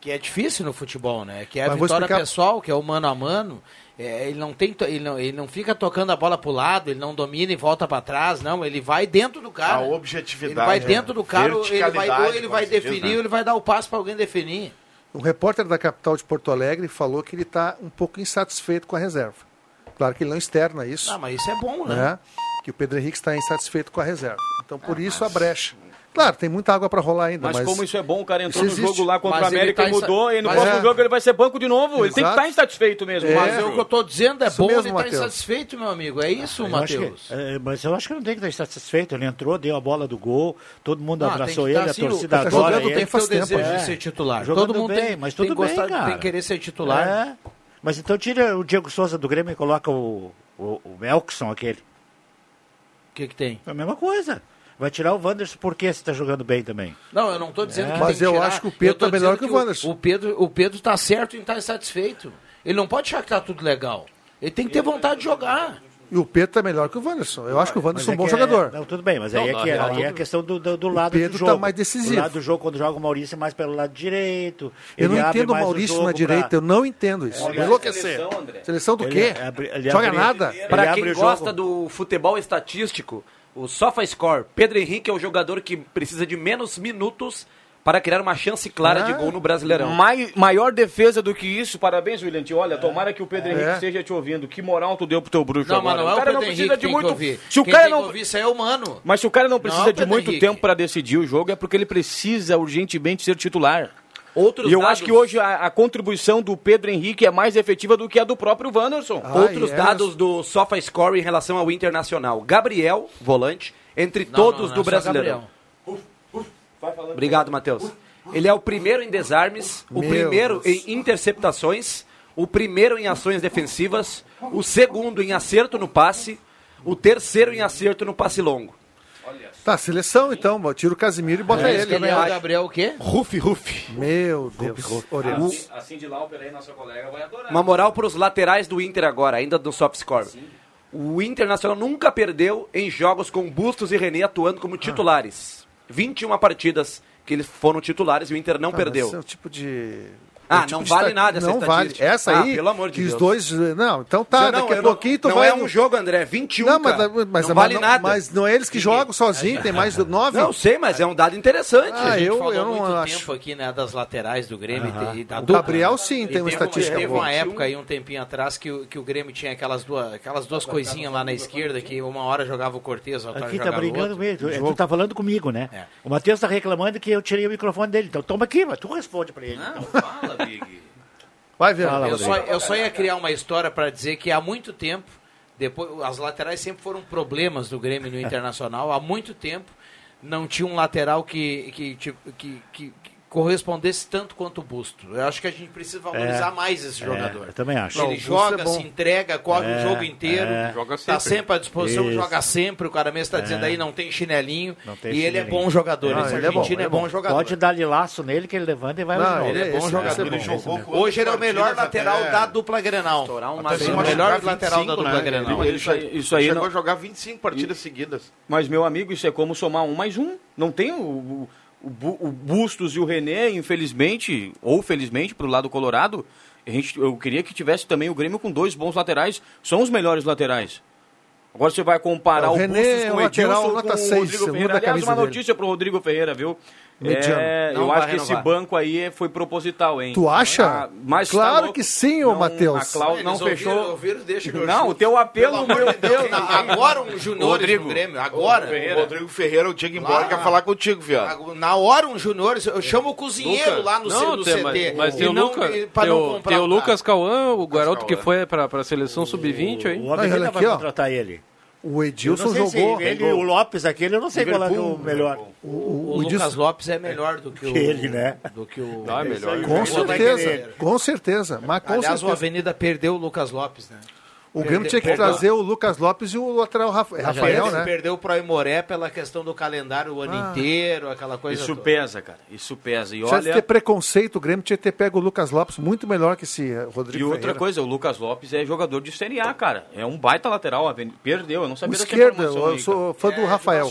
que é difícil no futebol, né? Que é a Mas vitória explicar- pessoal, que é o mano a mano. É, ele, não tem, ele, não, ele não fica tocando a bola pro lado, ele não domina e volta para trás, não. Ele vai dentro do cara. A Ele objetividade. vai né? dentro do cara, ele vai, ele vai se diz, definir, né? ou ele vai dar o passo para alguém definir. Um repórter da capital de Porto Alegre falou que ele está um pouco insatisfeito com a reserva. Claro que ele não externa isso, Ah, mas isso é bom, né? né? Que o Pedro Henrique está insatisfeito com a reserva. Então, por isso, a brecha. Claro, tem muita água para rolar ainda, Mas, mas, como isso é bom, o cara entrou no jogo lá contra Mas o América tá e mudou, insa- e no Mas próximo é. jogo ele vai ser banco de novo. Ele tem que Exato. estar insatisfeito mesmo. É. Mas o que eu tô dizendo é Isso bom mesmo, ele estar Matheus. insatisfeito, meu amigo. É isso, Matheus. que- é, mas eu acho que não tem que estar satisfeito. Ele entrou, deu a bola do gol, todo mundo Não, abraçou tem que ele, tá a assim, torcida o- tá adora jogando ele. tem faz tempo, desejo é. de ser titular. Jogando Todo mundo bem, tem, mas tem tudo gostar, bem, cara. tem que querer ser titular. É. Mas então tira o Diego Souza do Grêmio e coloca o, o, o Elkson, aquele. O que que tem? É a mesma coisa. Vai tirar o Wanderson porque você está jogando bem também. Não, eu não estou dizendo É. que Mas eu tirar. acho que o Pedro Eu tô tá melhor que o Wanderson. O Pedro, o Pedro tá certo em estar insatisfeito. Ele não pode achar que tá tudo legal. Ele tem que ter vontade de jogar. E o Pedro está melhor que o Wanderson. Eu acho que o Wanderson é um Mas bom que jogador. Não, tudo bem, mas Não, aí, é, que, real, aí é a questão do, do, do lado Pedro do tá jogo. mais decisivo. O lado do jogo, quando joga o Maurício, é mais pelo lado direito. Eu não entendo o Maurício jogo na direita, pra- eu não entendo isso. Olha, enlouquecer. seleção, André. Seleção do Ele quê? abre- ele Joga abre- nada? Para quem o gosta jogo. do futebol estatístico, o SofaScore, Pedro Henrique é o jogador que precisa de menos minutos para criar uma chance clara de Ah. gol no Brasileirão. Mai- maior defesa do que isso, parabéns, William. Olha, tomara que o Pedro Henrique É. esteja te ouvindo. Que moral tu deu pro teu bruxo Não, agora. mas não é o cara Pedro não Henrique precisa que de muito. que ouvir. Se o Quem cara tem não ouvir isso é humano. Mas se o cara não Não, precisa de Pedro muito Henrique. tempo para decidir o jogo, é porque ele precisa urgentemente ser titular. Outros e eu dados- acho que hoje a, a contribuição do Pedro Henrique é mais efetiva do que a do próprio Wanderson. Ah, Outros é. dados do SofaScore em relação ao Internacional. Gabriel, volante, entre Não, todos não, não do é só Brasileirão. Gabriel. Obrigado, Matheus. Ele é o primeiro em desarmes, o Meu primeiro Deus. em interceptações, o primeiro em ações defensivas, o segundo em acerto no passe, o terceiro em acerto no passe longo. Tá, seleção então, tira o Casimiro e bota É, ele. é o Gabriel o quê? Rufi, Rufi. Meu Deus. Orelhas. Assim, assim de Lauper aí, nossa colega, vai adorar. Uma moral para os laterais do Inter agora, ainda do soft score. O Internacional nunca perdeu em jogos com Bustos e René atuando como titulares. 21 partidas que eles foram titulares e o Inter não Tá, perdeu. Esse é o tipo de. Ah, é o tipo não vale esta- nada essa Não vale. Essa Ah, aí, pelo amor de que os Deus. dois. Não, então tá, Não, daqui a não- pouquinho tu não vai. é um jogo, André, 21, Não, mas, mas, mas não vale não, nada. Mas não é eles que jogam sozinhos, tem mais de nove. Não, sei, mas é um dado interessante. Ah, a gente eu- falou eu não muito acho. tempo aqui, né, das laterais do Grêmio e, e da O dupla, Gabriel, né? sim, tem uma teve estatística Teve boa. uma época aí, um tempinho atrás, que, o- que o Grêmio tinha aquelas duas, aquelas duas coisinhas lá na esquerda, que uma hora jogava o Cortez, outra Aqui tá o brigando mesmo. No Tu tá falando comigo, né? É. O Matheus tá reclamando que eu tirei o microfone dele. Então toma aqui, mas tu responde pra ele. Não, então. fala, Vai ver. Fala, eu, só, eu só ia criar uma história para dizer que há muito tempo, depois as laterais sempre foram problemas do Grêmio no Internacional. Há muito tempo não tinha um lateral que, que, tipo, que, que- que correspondesse tanto quanto o Busto. Eu acho que a gente precisa valorizar É. mais esse É, jogador. eu também acho. Ele Não, joga, é se entrega, corre É, o jogo inteiro, é. Joga está sempre. sempre à disposição, Isso. joga sempre. O cara mesmo está dizendo É. aí, não tem chinelinho. Não tem e ele é chinelinho. bom jogador. Não, Esse ele é bom, argentino é é bom bom. jogador. Pode dar de laço nele que ele levanta e vai Não. Ele é bom jogador. é Ele é jogou bom. quantas Hoje ele é o melhor lateral da dupla Grenal. Lateral. se o melhor lateral da 25, dupla né? Grenal. Isso aí- chegou a jogar 25 partidas seguidas. Mas, meu amigo, isso é como somar um mais um. Não tem o, o, o Bu- o Bustos e o René, infelizmente, ou felizmente, pro lado colorado, a gente, eu queria que tivesse também o Grêmio com dois bons laterais. São os melhores laterais. Agora você vai comparar O o, René Bustos é com um o lateral Edilson nota com seis, o Rodrigo muda Ferreira. a Aliás, uma notícia pro Rodrigo Ferreira, viu? Mediano. É, eu acho que esse banco aí foi proposital, hein? Tu acha? Ah, mas tá claro louco. que sim, ô Matheus. a cláusula não Eles fechou. ouviram- ouviram, deixa que eu Não, o teu apelo, Pelo meu Deus, agora um Rodrigo. no Grêmio, agora. O Rodrigo Ferreira, eu tinha que ir embora, quer falar contigo, viado. Na hora um juniores, eu chamo o cozinheiro Lucas. lá no, C- Não, no tem, CT. Mas, mas tem o, não- Luca, tem o, tem o Lucas Cauã, o garoto que foi pra, pra seleção sub-20 aí. O aqui, vai contratar ele. O Edilson não sei se jogou. ele o Lopes aquele, eu não sei qual é o melhor. O, O, o Lucas Edilson- Lopes é melhor do que o. Que ele, né? Do que o. Ah, é melhor. Com certeza, com certeza. Mas com Aliás, o certeza. Avenida perdeu o Lucas Lopes, né? O Grêmio tinha que perdeu- trazer o Lucas Lopes e o lateral Rafa- Rafael, Perdeu- né? Perdeu pro Aimoré pela questão do calendário o ano Ah. inteiro, aquela coisa. Isso toda. pesa, cara. Isso pesa. E Tinha que ter olha. preconceito, o Grêmio tinha que ter pego o Lucas Lopes muito melhor que esse eh, Rodrigo E outra Ferreira. coisa, o Lucas Lopes é jogador de Série A, cara. É um baita lateral. Perdeu, eu não O sabia dessa esquerda, informação eu aí, sou fã É, do de Rafael.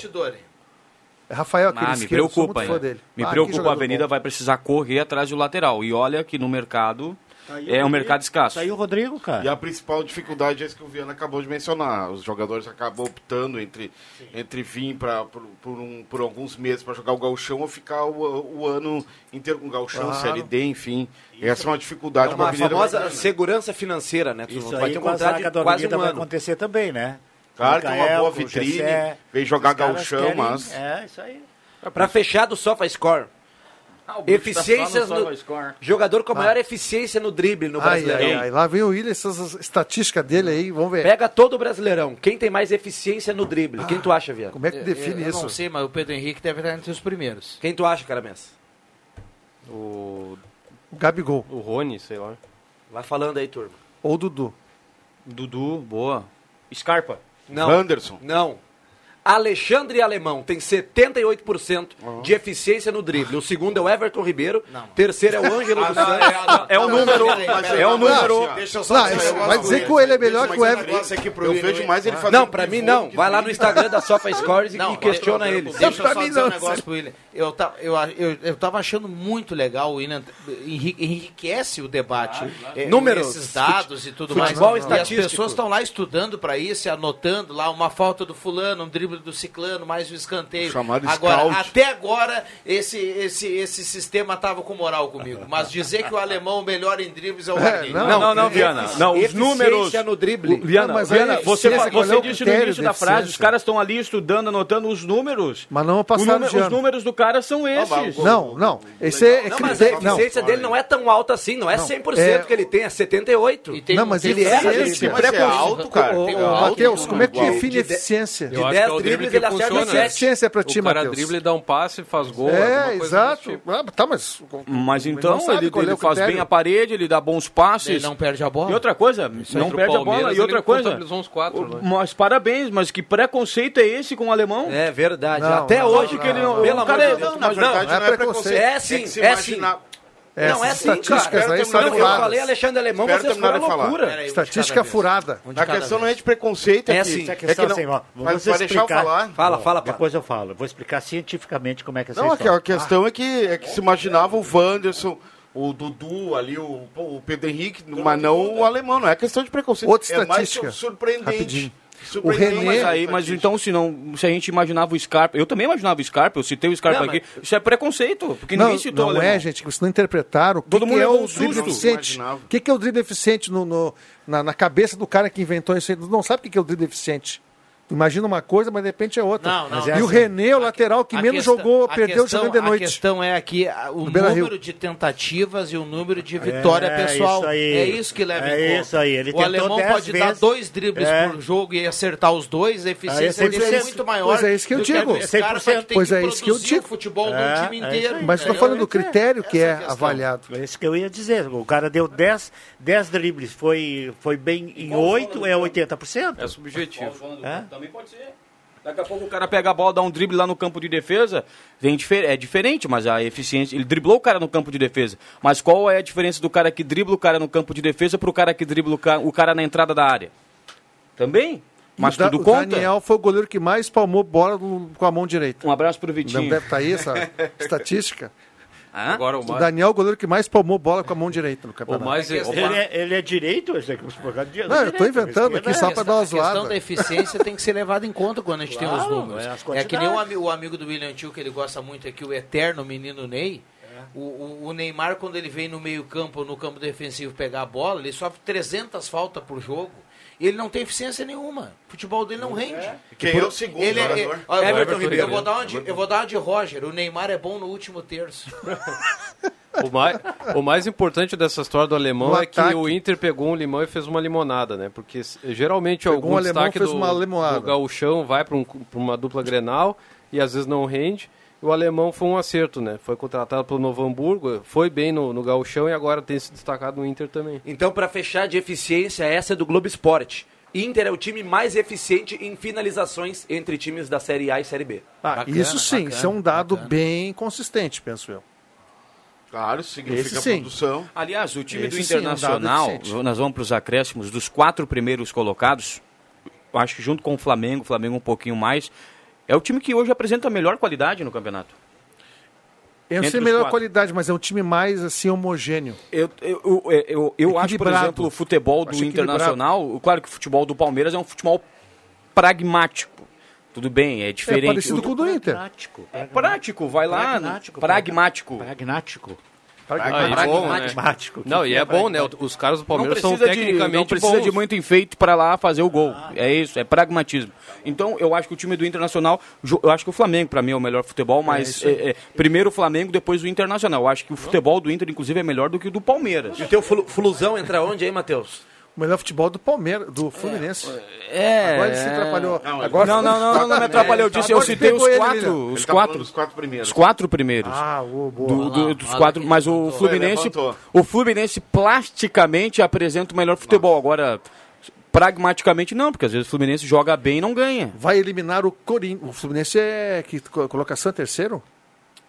É Rafael, cara. aquele Ah, me esquerdo, sou preocupa, muito fã hein? dele. Me Ah, preocupa, a Avenida bom. vai precisar correr atrás do lateral. E olha que no mercado é um mercado escasso. Saiu o Rodrigo, cara. E a principal dificuldade é isso que o Viana acabou de mencionar. Os jogadores acabam optando entre, entre vir pra, por, por, um- por alguns meses para jogar o gauchão ou ficar o, o ano inteiro com o gauchão, Claro. Série D, enfim. Essa é uma dificuldade É uma Avenida famosa Brasileira. segurança financeira, né? Tu Isso vai aí ter um com a contrato zaga de do quase um vai ano. acontecer também, né? Claro que é uma boa vitrine, Gessé. veio jogar gauchão, querem- mas... É, isso aí. Pra fechar do SofaScore. Ah, tá Eficiências no no... SofaScore. Jogador com a maior eficiência no drible no Brasileirão. ai, ai, lá vem o Willian, essas estatísticas dele aí, vamos ver. Pega todo o Brasileirão. Quem tem mais eficiência no drible? Quem tu acha, Viana? Como é que Eu- define eu, isso? não sei, mas o Pedro Henrique deve estar entre os primeiros. Quem tu acha, Caramessa? O, O Gabigol. o Rony, sei lá. Vai falando aí, turma. Ou o Dudu. Dudu, boa. Scarpa. Não. Anderson. Não. Alexandre Alemão tem 78% de eficiência no drible. O segundo é o Everton Ribeiro. Terceiro é o Ângelo dos Santos. É o número. É o número. Não, vai dizer que o ele é melhor que o Everton. Eu vejo mais ele fazendo Não, pra mim não. Vai lá no Instagram da SofaScores e Não, questiona eles. Deixa eu Pra só mim dizer um não, negócio pro William. Eu, eu, eu, eu tava achando muito legal o William. enri- Enriquece o debate. É, Números, Esses dados e tudo futebol mais. E as pessoas estão lá estudando para isso, e anotando lá uma falta do fulano, um drible do ciclano, mais um escanteio. Chamado agora, scout. até agora, esse, esse, esse sistema tava com moral comigo. Mas dizer que o alemão melhor em dribles é o Guarani. Não, não, não, Viana. Não, os números. no drible. O- Viana, Não, mas Viana, aí, você, é você o disse no início da frase, os caras estão ali estudando, anotando os números. Mas não O passaram número- de os números do cara são esses. Não, não. Esse é, é Não, mas a. Não. eficiência dele não é tão alta assim. Não é 100% é- que ele tem, é 78%. E tem- Não, mas ele é eficiência. Mas é alto, cara. Matheus, como é que define De- eficiência? De Eu acho 10 é drible dribles que ele acerta funciona. Eficiência pra ti, O cara Matheus. dribla e dá um passe, faz gol. É, exato. tipo. Ah, tá, mas. Mas Ele então não ele, é ele o faz bem a parede, ele dá bons passes. Ele não perde a bola. E outra coisa, não Contra o perde a bola. Palmeiras, E outra ele coisa, quatro, né? mas parabéns, mas que preconceito é esse com o alemão? É verdade. Não, Até não, hoje não, que ele não. não. Pelo amor cara de é- Deus. Não, na mas verdade não é não é preconceito. É sim, é sim. É, não, é essas sim, cara. estatísticas aí são Não, eu falei Alexandre Alemão, Espera vocês foram loucura. Peraí, Estatística furada. Um de A questão não vez. é de preconceito, é, É que, sim. é A que questão não, assim, ó, mas vai deixar eu falar? Fala, fala, pá. Depois eu falo. Vou explicar cientificamente como é que é essa Não, a, história. a questão é que, é que se imaginava o Wanderson, o Dudu ali, o, o Pedro Henrique, mas não o alemão, não é questão de preconceito. Outra é mais estatística, surpreendente. rapidinho. Surpreendente. René- Mas aí, mas então, se não, se a gente imaginava o Scarpa, eu também imaginava o Scarpa, eu citei o Scarpa Não, aqui, isso é preconceito, porque Não, ninguém citou o não é, gente, que vocês não interpretaram. O que, Todo que mundo é o um drible susto. eficiente? Imaginava. O que, que é o drible eficiente no, no- na, na cabeça do cara que inventou isso aí? Não sabe o que, que é o drible eficiente. Imagina uma coisa, mas de repente é outra. Não, não. Mas e é o assim. René, o lateral que A menos questão- jogou, a perdeu questão- jogando de A noite. questão é aqui a- o número de tentativas e o número de vitória É, pessoal. isso aí. É isso que leva É em conta. isso aí, ele o alemão pode dar vezes. dois dribles É. por jogo e acertar os dois, a eficiência é dele é 100%. muito maior. Pois é isso que eu digo. a que Pois que é isso que eu digo. o futebol do É, time é inteiro. Mas estou falando do critério que é a avaliado. É isso que eu ia dizer. O cara deu 10 10 dribles, foi, foi bem em 8, é 80%. É subjetivo. É? Também pode ser. Daqui a pouco o cara pega a bola, dá um drible lá no campo de defesa, vem difer- é diferente, mas a eficiência. Ele driblou o cara no campo de defesa. Mas qual é a diferença do cara que dribla o cara no campo de defesa pro cara que dribla o ca- o cara na entrada da área? Também? Mas o Da- tudo o conta. Daniel foi o goleiro que mais palmou bola com a mão direita. Um abraço pro Não Vitinho. deve estar aí essa estatística. Hã? Agora o O mais, Daniel é o goleiro que mais palmou bola com a mão direita no o campeonato. mais, o Ele é, ele é direito? Esse aqui, por causa de- Não, eu estou inventando aqui só para dar uma A questão zoada. da eficiência tem que ser levada em conta quando a gente tem os Claro, números. é É, que nem o, o amigo do William Tio, que ele gosta muito aqui, o eterno menino Ney. O, o- o Neymar, quando ele vem no meio campo, no campo defensivo pegar a bola, ele sofre 300 faltas por jogo. Ele não tem eficiência nenhuma. O futebol dele não rende. Quem é o segundo Ele é, jogador? é- olha, Everton vou- eu Ribeiro. vou dar uma de, eu vou dar uma de Roger. O Neymar é bom no último terço. o, mais, o mais importante dessa história do alemão No é que ataque. o Inter pegou um limão e fez uma limonada, né? Porque geralmente Pegou algum um alemão, destaque fez do, uma limonada. do gauchão vai para um, pra uma dupla Grenal e às vezes não rende. O alemão foi um acerto, né? Foi contratado pelo Novo Hamburgo, foi bem no, no gauchão e agora tem se destacado no Inter também. Então, para fechar de eficiência, essa é do Globo Esporte. Inter é o time mais eficiente em finalizações entre times da Série A e Série B. Ah, Bacana, isso sim, bacana, isso é um dado bacana. bem consistente, penso eu. Claro, isso significa Esse sim. produção. Aliás, o time do Esse sim é um dado Internacional, eficiente. nós vamos para os acréscimos, dos quatro primeiros colocados, acho que junto com o Flamengo, o Flamengo um pouquinho mais, é o time que hoje apresenta a melhor qualidade no campeonato. Eu Entre sei melhor quatro. qualidade, mas é um time mais assim homogêneo. Eu, eu, eu, eu, eu acho, por exemplo, o futebol do. Internacional, claro que o futebol do Palmeiras é um futebol pragmático. Tudo bem, é diferente. É parecido O- com o do Inter. Prático. É prático, vai lá. Pragmático. Pragmático. Pragmático. Ah, e bom, né? Pragmático. Não, e é bom, né? Os caras do Palmeiras são precisa, de, tecnicamente não precisa bons. de muito enfeite para lá fazer o gol. É isso, é pragmatismo. Então, eu acho que o time do Internacional, eu acho que o Flamengo, para mim, é o melhor futebol, mas é, é, primeiro o Flamengo, depois o Internacional. Eu acho que o futebol do Inter, inclusive, é melhor do que o do Palmeiras. E o teu flu- flusão entra onde aí, Matheus? O melhor futebol do Palmeiras, do Fluminense. É. Agora ele se atrapalhou. Não, Agora Não, não, não, não, não me atrapalhou. Eu disse, eu citei os quatro. Os tá quatro. dos quatro primeiros. Os quatro primeiros. Ah, boa. Do- do- lá, dos lá quatro, mas o. Fluminense, o Fluminense plasticamente apresenta o melhor futebol. Agora, pragmaticamente não, porque às vezes o Fluminense joga bem e não ganha. Vai eliminar o Corinthians. O Fluminense é que co- colocação é terceiro?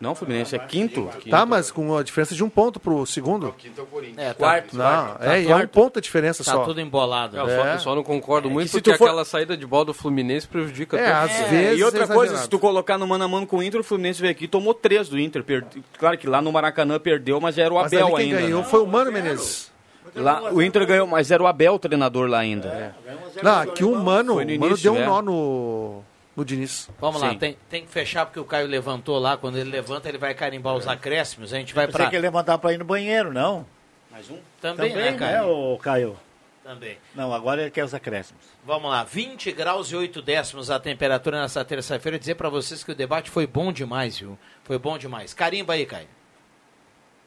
Não, o Fluminense é quinto. Tá, mas com a diferença de um ponto pro segundo. Quinto é o Corinthians. É, tá, Quarto. Não, Tá é, e é um ponto a diferença tá só. tudo embolado. É, eu, só, É. eu só não concordo muito se porque for- aquela saída de bola do Fluminense prejudica É, às mundo. vezes e outra é coisa, se tu colocar no mano a mano com o Inter, o Fluminense veio aqui e tomou três do Inter. perde- Claro que lá no Maracanã perdeu, mas era o Mas Abel ali quem ainda. ganhou né? foi o Mano Menezes. Lá, o Inter ganhou, mas era o Abel o treinador lá ainda. Não, aqui o Mano, Foi no o Mano início, deu um é. nó no, no Diniz. Vamos lá, Sim. tem, tem que fechar porque o Caio levantou lá. Quando ele levanta, ele vai carimbar os acréscimos. A gente vai para. que ele ia mandar pra ir no banheiro, não. Mais um? Também, Também, né, Caio? ô Caio? Também. Não, agora ele quer os acréscimos. Vamos lá, 20 graus e 8 décimos a temperatura nessa terça-feira. Dizer para vocês que o debate foi bom demais, viu? Foi bom demais. Carimba aí, Caio.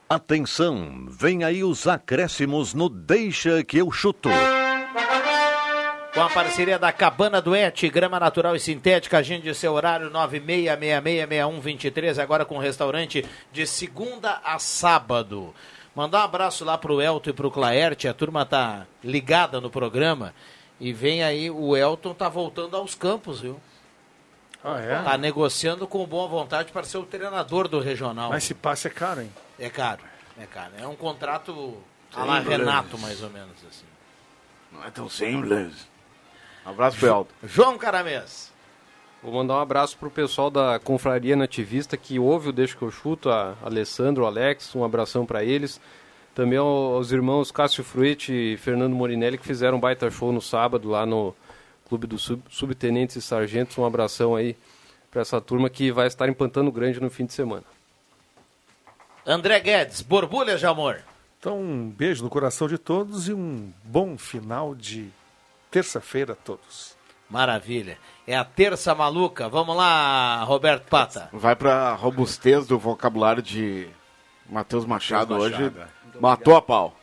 Atenção, vem aí os acréscimos no Deixa que eu chuto. Com a parceria da Cabana Duete, grama natural e sintética, agende seu horário 96666123, agora com restaurante de segunda a sábado. Mandar um abraço lá pro Elton e pro Claerte, a turma tá ligada no programa. E vem aí, o Elton tá voltando aos campos, viu? Ah, é? Tá negociando com boa vontade para ser o treinador do regional. Mas esse passe é caro, hein? É caro, é caro. É um contrato a lá. Renato, mais ou menos assim. Não é tão simples. Um abraço pro Elton. João Caramês. Vou mandar um abraço pro pessoal da Confraria Nativista que ouve o Deixa que eu chuto, a Alessandro, o Alex, um abração para eles. Também ao- aos irmãos Cássio Fruete e Fernando Morinelli que fizeram um baita show no sábado lá no Clube dos Sub- Subtenentes e Sargentos. Um abração aí para essa turma que vai estar em Pantano Grande no fim de semana. André Guedes, borbulhas de amor. Então, um beijo no coração de todos e um bom final de terça-feira a todos. Maravilha. É a terça maluca. Vamos lá, Roberto Pata. Vai pra robustez do vocabulário de Matheus Machado, hoje. Machado, é. Matou a pau.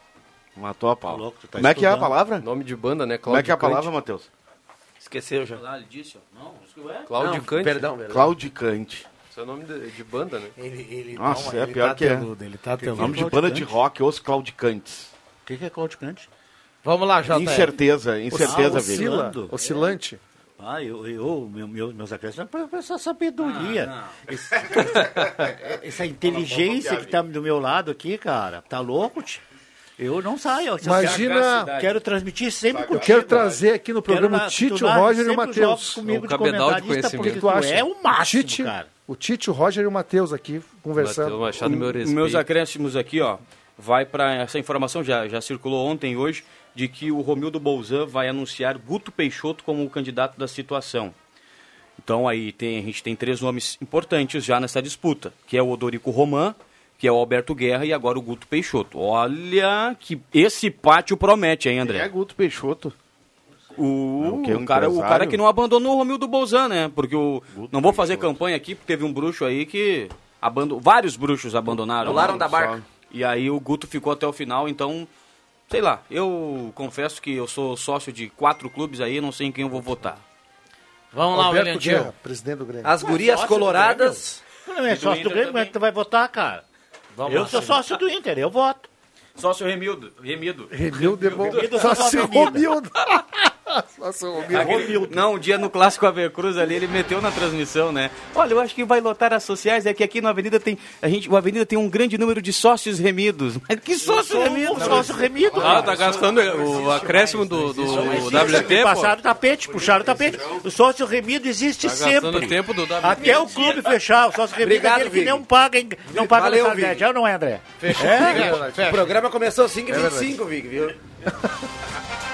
Matou a pau. louco, tu tá Como é que é a palavra? Nome de banda, né? Como é que é a palavra, Matheus? Esqueceu já. Lá, ele disse, ó. Não, isso que é. Claudicante. perdão, perdão. Claudicante. Esse é o nome de, de banda, né? Ele, ele Nossa, é pior que é. ele tá teludo. Nome de banda de rock, os claudicantes. O que, que é claudicante? Vamos lá, Jota. Incerteza, incerteza, Ah, Vini. oscilando. Oscilante. Ah, eu, eu meu, meu, meus acréscimos é para essa sabedoria. Ah, Esse- essa inteligência que tá do meu lado aqui, cara, tá louco, tio? Eu não saio. Imagina- quero, quero transmitir sempre Eu contigo. quero trazer aqui no programa Quero o Tite, o Roger e o Matheus. comigo É um de de comentarista, O porque que conhecimento. tu tu acha? é o máximo, Tite, cara. O Tite, o Roger e o Matheus aqui conversando. Matheus Machado, meu Os respeito. meus acréscimos aqui, ó, vai para essa informação já já circulou ontem e hoje de que o Romildo Bolzan vai anunciar Guto Peixoto como o candidato da situação. Então aí tem, a gente tem três nomes importantes já nessa disputa, que é o Odorico Roman, que é o Alberto Guerra e agora o Guto Peixoto. Olha que esse pátio promete, hein, André? É Guto Peixoto. O, É o? Um o cara, o cara que não abandonou o Romildo Bolzan, né? Porque o. não vou fazer campanha aqui, porque teve um bruxo aí que. Abando, vários bruxos abandonaram. Pularam da barca. E aí o Guto ficou até o final, então. Sei lá, eu confesso que eu sou sócio de quatro clubes aí, não sei em quem eu vou votar. Vamos lá, Alberto William Guerra, Tio. presidente do Grêmio. As gurias Sócio do coloradas. Não é do sócio do Grêmio, como é que tu vai votar, cara? Vamos eu lá, sou Silvio. sócio do Inter, eu voto. Sócio Remildo. Remido. Remildo é bom. Remildo Só só se Romildo. Aquele- não, um dia no Clássico Avecruz ali, ele meteu na transmissão, né? Olha, eu acho que vai lotar as sociais, é que aqui na Avenida tem. A gente, o Avenida tem um grande número de sócios remidos. Mas que sócio remido? Sócio remido, Ah, cara. tá gastando o acréscimo do, do WT, pô. Passaram o tapete, puxaram o tapete. O sócio remido existe Tá gastando sempre. tempo do WT. Até o clube fechar, o sócio remido Obrigado, é aquele que Vig. não paga, hein? não paga Valeu. Vig. É ou não é, André? O programa começou às 5h25, Vig, viu?